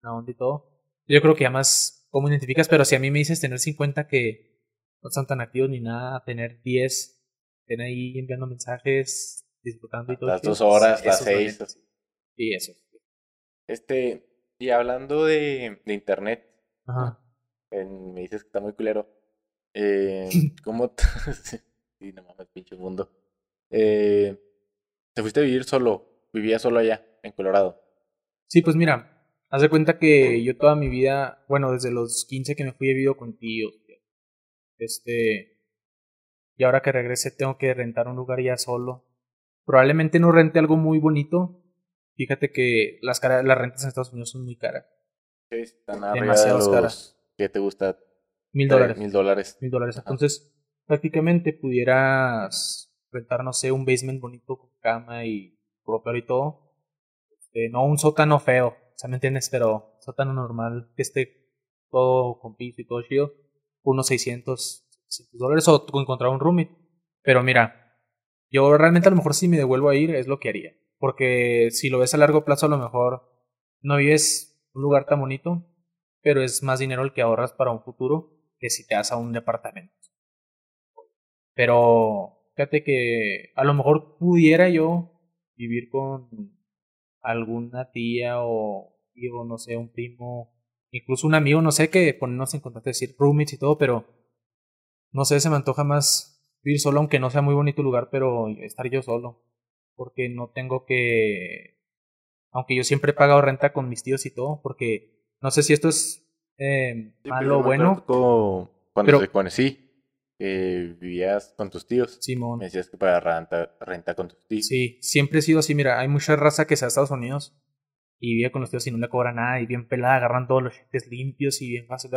una onda y todo. Yo creo que además, ¿cómo identificas? Pero si a mí me dices tener 50 que no están tan activos ni nada, tener 10, tener ahí enviando mensajes, disfrutando y todo. Las dos horas, las seis. Y eso. Este, y hablando de, de internet, me dices que está muy culero. Eh, ¿Cómo? sí, no mames, pinche mundo. Eh, ¿Te fuiste a vivir solo? ¿Vivías solo allá, en Colorado? Sí, pues mira, haz de cuenta que yo toda mi vida, bueno, desde los 15 que me fui he vivido con tíos. Este. Y ahora que regrese tengo que rentar un lugar ya solo. Probablemente no rente algo muy bonito. Fíjate que las, las rentas en Estados Unidos son muy caras. Sí, están demasiado caras. ¿Qué te gusta? Mil dólares. Mil dólares. Mil dólares. Entonces, prácticamente pudieras rentar, no sé, un basement bonito con cama y propio y todo. Este, no un sótano feo, o sea, ¿me entiendes? Pero sótano normal, que esté todo con piso y todo chido, unos 600, 600 dólares o encontrar un roommate. Pero mira, yo realmente a lo mejor si me devuelvo a ir es lo que haría. Porque si lo ves a largo plazo a lo mejor no vives un lugar tan bonito, pero es más dinero el que ahorras para un futuro que si te das a un departamento. Pero Fíjate que a lo mejor pudiera yo vivir con alguna tía o digo, no sé, un primo, incluso un amigo, no sé, que ponernos en contacto, decir roommates y todo, pero no sé, se me antoja más vivir solo, aunque no sea muy bonito el lugar, pero estar yo solo, porque no tengo que, aunque yo siempre he pagado renta con mis tíos y todo, porque no sé si esto es eh, malo o bueno. Cuando se conocí vivías con tus tíos. Simón. Me decías que para renta, renta con tus tíos. Sí, siempre he sido así. Mira, hay mucha raza que se a Estados Unidos y vive con los tíos y no le cobra nada y bien pelada, agarran todos los cheques limpios y bien fácil.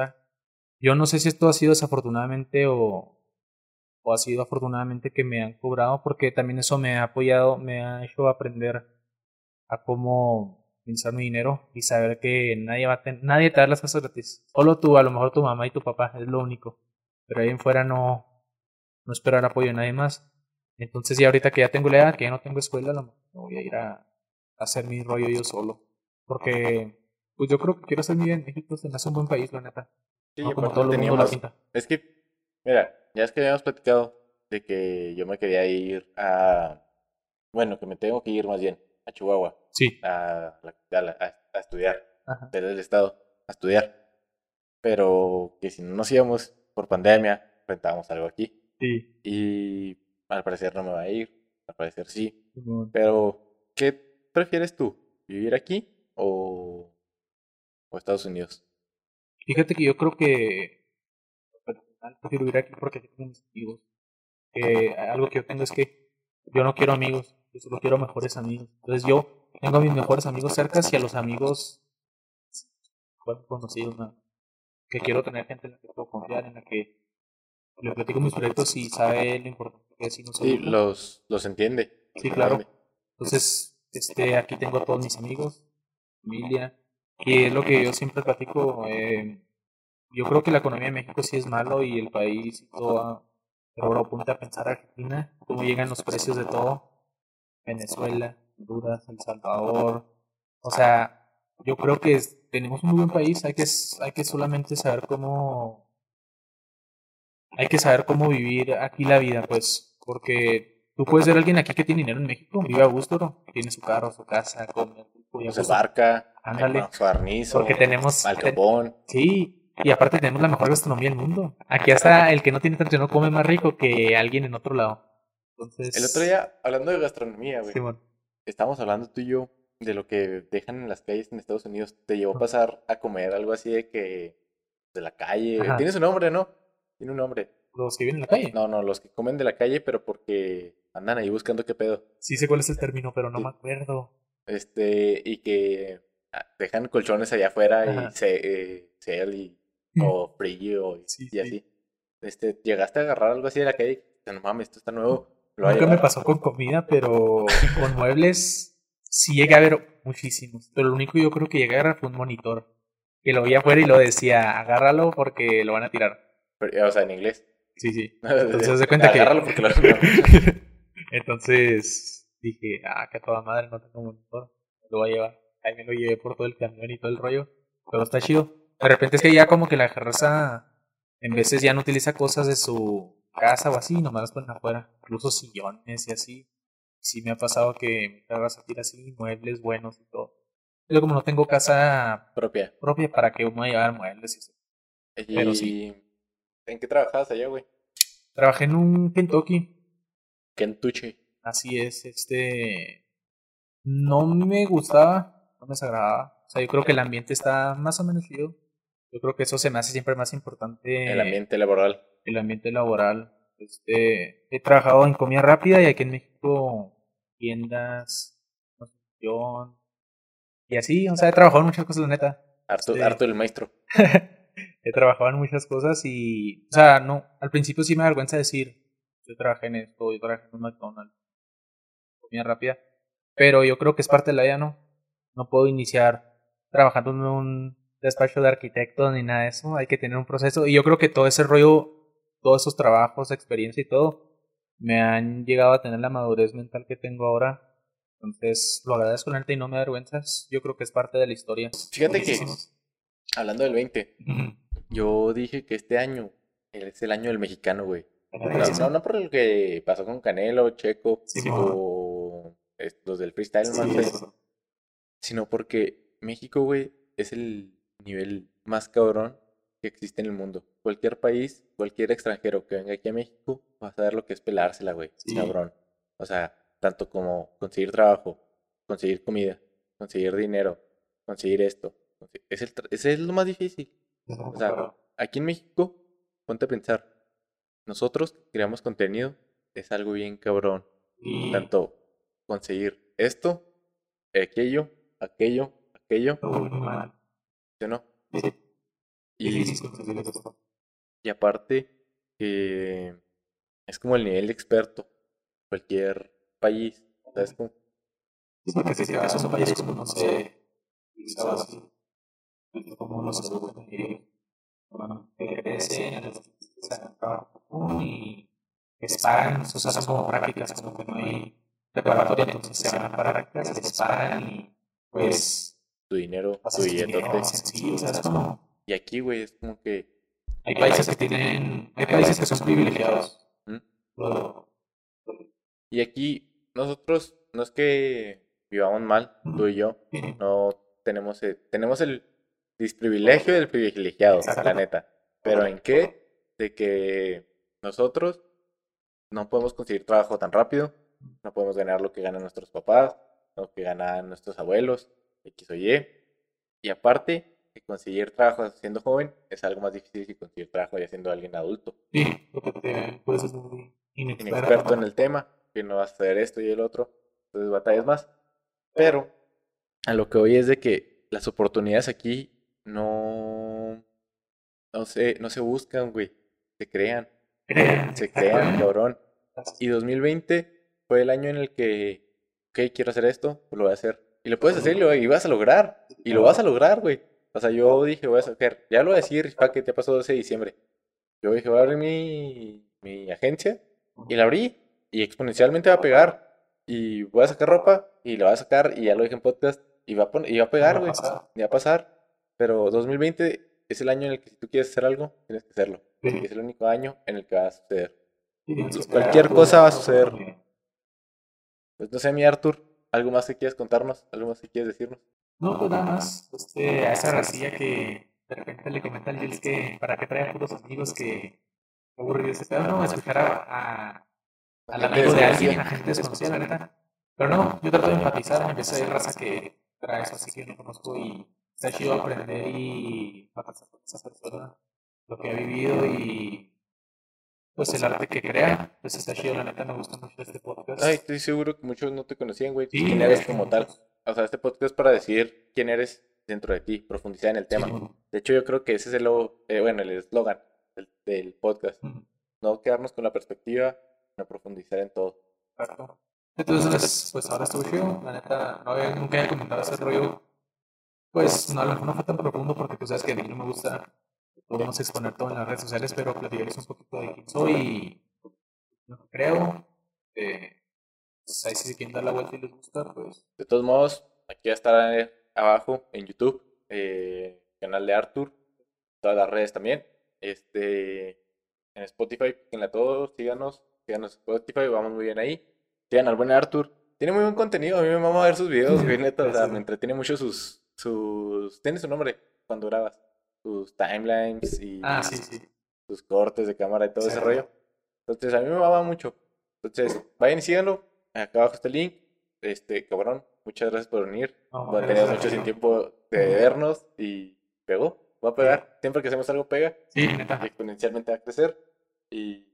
Yo no sé si esto ha sido desafortunadamente o, o ha sido afortunadamente que me han cobrado porque también eso me ha apoyado, me ha hecho aprender a cómo pensar mi dinero y saber que nadie va a nadie te da las cosas gratis. Solo tú, a lo mejor tu mamá y tu papá, es lo único. Pero ahí en fuera no, no esperar apoyo de nadie más. Entonces ya ahorita que ya tengo la edad, que ya no tengo escuela, lo voy a ir a, hacer mi rollo yo solo. Porque pues yo creo que quiero hacer mi vida en México, se me hace un buen país, la neta. Sí, No como todo el mundo la pinta. Es que, mira, ya es que habíamos platicado de que yo me quería ir a. Bueno, que me tengo que ir más bien a Chihuahua, Sí. a, la a, a estudiar, Ajá. del estado, a estudiar. Pero que si no nos íbamos por pandemia, rentábamos algo aquí. Sí. Y al parecer no me va a ir, al parecer sí. Pero, ¿qué prefieres tú? ¿Vivir aquí o, o Estados Unidos? Fíjate que yo creo que personal, prefiero aquí porque aquí tengo mis amigos. Eh, algo que yo tengo es que yo no quiero amigos, yo solo quiero mejores amigos. Entonces yo tengo a mis mejores amigos cercas y a los amigos bueno, conocidos, ¿no? que quiero tener gente en la que puedo confiar, en la que le platico mis proyectos y sabe lo importante que es y no. Sí, los, los entiende. Sí, claro. Entonces, este, aquí tengo a todos mis amigos, familia, y es lo que yo siempre platico. eh, yo creo que la economía de México sí es malo y el país y todo, pero ahora apunta a pensar Argentina, cómo llegan los precios de todo, Venezuela, Honduras, El Salvador, o sea, yo creo que es- tenemos un muy buen país, hay que, hay que solamente saber cómo, hay que saber cómo vivir aquí la vida, pues, porque tú puedes ver a alguien aquí que tiene dinero en México, vive a gusto, ¿no? tiene su carro, su casa, come, gusto. barca, Ándale. su arnizo, Porque tenemos- al. Sí, y aparte tenemos la mejor gastronomía del mundo. Aquí hasta el que no tiene tanto no come más rico que alguien en otro lado. Entonces, El otro día, hablando de gastronomía, güey, Simón, estábamos hablando tú y yo de lo que dejan en las calles en Estados Unidos. Te llevó a pasar a comer algo así de que de la calle. Ajá. Tiene su nombre, ¿no? Tiene un nombre. los que viven en la calle. No, no, los que comen de la calle, pero porque andan ahí buscando qué pedo. Sí sé cuál es el término, pero no Sí. me acuerdo. Este, y que ah, dejan colchones allá afuera Ajá. y se, eh, sell y, o frío y, Sí, y sí. así. Este, llegaste a agarrar algo así de la calle. No mames, esto está nuevo. Lo Nunca me llevar". pasó con comida, pero con muebles sí llegué a ver muchísimos. Pero lo único que yo creo que llegué a agarrar fue un monitor. Que lo vi afuera y lo decía, agárralo porque lo van a tirar. Pero, o sea, en inglés. Sí, sí. Entonces, cuenta que- Agárralo porque lo Entonces dije, ah, que a toda madre no tengo monitor. Lo voy a llevar. Ahí me lo llevé por todo el camión y todo el rollo. Pero está chido. De repente es que ya como que la raza en veces ya no utiliza cosas de su casa o así, nomás las ponen afuera. Incluso sillones y así. Sí me ha pasado que la raza tira así muebles buenos y todo. Yo como no tengo casa propia. propia para que uno llevar muebles y eso. Pero sí. ¿En qué trabajabas allá, güey? Trabajé en un Kentucky. Kentucky. Así es, este. No me gustaba, no me desagradaba. O sea, yo creo que el ambiente está más o menos chido. Yo creo que eso se me hace siempre más importante. El ambiente laboral. El ambiente laboral. Este, he trabajado en comida rápida y aquí en México tiendas, construcción y así. O sea, he trabajado en muchas cosas, la neta. Harto, Sí. harto el maestro. he trabajado en muchas cosas y, o sea, no, al principio sí me da vergüenza decir, yo trabajé en esto, yo trabajé en un McDonald's, comida rápida, pero yo creo que es parte de la vida, ¿no? No puedo iniciar trabajando en un despacho de arquitecto ni nada de eso, hay que tener un proceso y yo creo que todo ese rollo, todos esos trabajos, experiencia y todo, me han llegado a tener la madurez mental que tengo ahora. Entonces, lo agradezco, neta, y no me da vergüenzas. Yo creo que es parte de la historia. Fíjate que, hablando del 20, Ujú. yo dije que este año es el año del mexicano, güey. No, no, no por lo que pasó con Canelo, Checo Sí, o los del freestyle, Sí, no sé, sí. sino porque México, güey, es el nivel más cabrón que existe en el mundo. Cualquier país, cualquier extranjero que venga aquí a México va a saber lo que es pelársela, güey. Sí. Cabrón. O sea, tanto como conseguir trabajo, conseguir comida, conseguir dinero, conseguir esto. Es el, tra- ese es lo más difícil. O sea, aquí en México, ponte a pensar, nosotros creamos contenido, es algo bien cabrón. Tanto conseguir esto, aquello, aquello, aquello. Uy, muy mal. ¿Sí o no? Y, aparte, que es como el nivel de experto. Cualquier país, ¿sabes cómo? Sí, porque si acaso son países como, no sé, como los seguros que bueno, que crecen, que sacan trabajo común y les pagan, o sea, son como prácticas, como que no hay preparatoria, entonces se van a prácticas, les pagan y pues Tu dinero, tu billetote. sencillo, o sea, es como, Y aquí, güey, es como que. hay países que tienen, hay países que son privilegiados. ¿Mm? Lo- Y aquí, nosotros, no es que vivamos mal, tú y yo. No tenemos el, tenemos el desprivilegio del privilegiado, Exacto. la neta. Pero ¿en qué? De que nosotros no podemos conseguir trabajo tan rápido, no podemos ganar lo que ganan nuestros papás, lo que ganan nuestros abuelos, X o Y. Y aparte, que conseguir trabajo siendo joven es algo más difícil que conseguir trabajo ya siendo alguien adulto, Sí, porque te puedes ser inexperto. en el tema, que no vas a saber esto y el otro, entonces batallas más. Pero a lo que hoy es de que las oportunidades aquí no, no se, no se buscan, güey, se crean, se crean, cabrón. Y 2020 fue el año en el que, ok, quiero hacer esto, pues lo voy a hacer. Y lo puedes hacer y lo y vas a lograr. Y lo vas a lograr, güey. O sea, yo dije, voy a sacar, ya lo voy a decir, pa, que te pasó 12 de diciembre. Yo dije, voy a abrir mi, mi agencia y la abrí y exponencialmente va a pegar. Y voy a sacar ropa y la voy a sacar y ya lo dije en podcast y va a, pon- y va a pegar, güey. Y va a pasar. Pero 2020 es el año en el que si tú quieres hacer algo, tienes que hacerlo. Sí. Es el único año en el que va a suceder. Sí, que Cualquier cosa va a suceder. Pues no sé, mi Arthur, ¿algo más que quieras contarnos? ¿Algo más que quieras decirnos? No, pues nada más, este, a esa racilla que de repente le comenta al Gils que para qué trae a puros amigos que aburrido ese pedo, no, escuchar a, a- al amigo de alguien, a gente desconocida, la neta. Pero no, yo trato de empatizar, a veces hay raza que trae eso así que no conozco y está chido aprender y empatizar con esa persona, lo que ha vivido y pues el arte que crea, pues está chido, la neta me gusta mucho este podcast. Ay, estoy seguro que muchos no te conocían, güey. Sí, ¿Quién eres como tal? O sea, este podcast es para decir quién eres dentro de ti, profundizar en el tema. Sí, De hecho, yo creo que ese es el, eh, bueno, el eslogan del, del podcast. No quedarnos con la perspectiva, sino profundizar en todo. Exacto. Entonces, pues ahora estuvo chido. La neta, no había, nunca había comentado ese rollo. Pues no, a lo mejor no fue tan profundo porque tú sabes que a mí no me gusta, podemos exponer todo en las redes sociales, pero platicarles un poquito de quién soy y creo. Eh, pues ahí si quieren dar la vuelta y les gusta, pues De todos modos, aquí va a estar eh, abajo en YouTube, eh, canal de Arthur, todas las redes también. Este, en Spotify, en la todos, síganos, síganos en Spotify, vamos muy bien ahí. Sigan al buen Arthur. Tiene muy buen contenido, a mí me mama ver sus videos, güey, neta, o sea, me entretiene mucho sus, sus, tiene su nombre cuando grabas, sus timelines y Ah, sí, sí. sus cortes de cámara y todo ese rollo. Entonces, a mí me mama mucho. Entonces, vayan y síganlo. Acá abajo está el link. Este, cabrón, muchas gracias por venir. No, Bueno, gracias teníamos a mucho sin tiempo de vernos y pegó. Va a pegar. Siempre que hacemos algo pega. Sí, neta. exponencialmente va a crecer. Y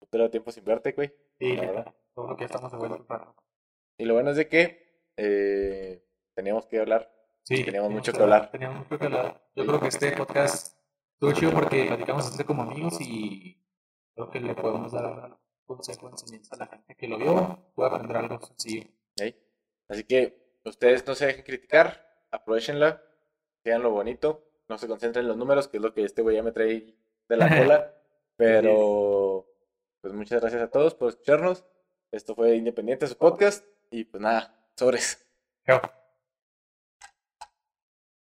espero tiempo sin verte, güey. Sí, la verdad. neta. Todo lo que estamos de vuelta un rato. Y lo bueno es de que eh, teníamos que hablar. Sí, Teníamos mucho que hablar. Teníamos mucho que hablar. Yo creo que este podcast estuvo chido porque platicamos entre como amigos y creo que le podemos dar consejo, enseñanza a la gente que lo vio, puede aprender algo sencillo. ¿ok? Así que ustedes no se dejen criticar. Aprovechenla. Sean lo bonito. No se concentren en los números, que es lo que este güey ya me trae de la cola. Pero, pues muchas gracias a todos por escucharnos. Esto fue Independiente, su podcast. Y pues nada, sobres. Chao.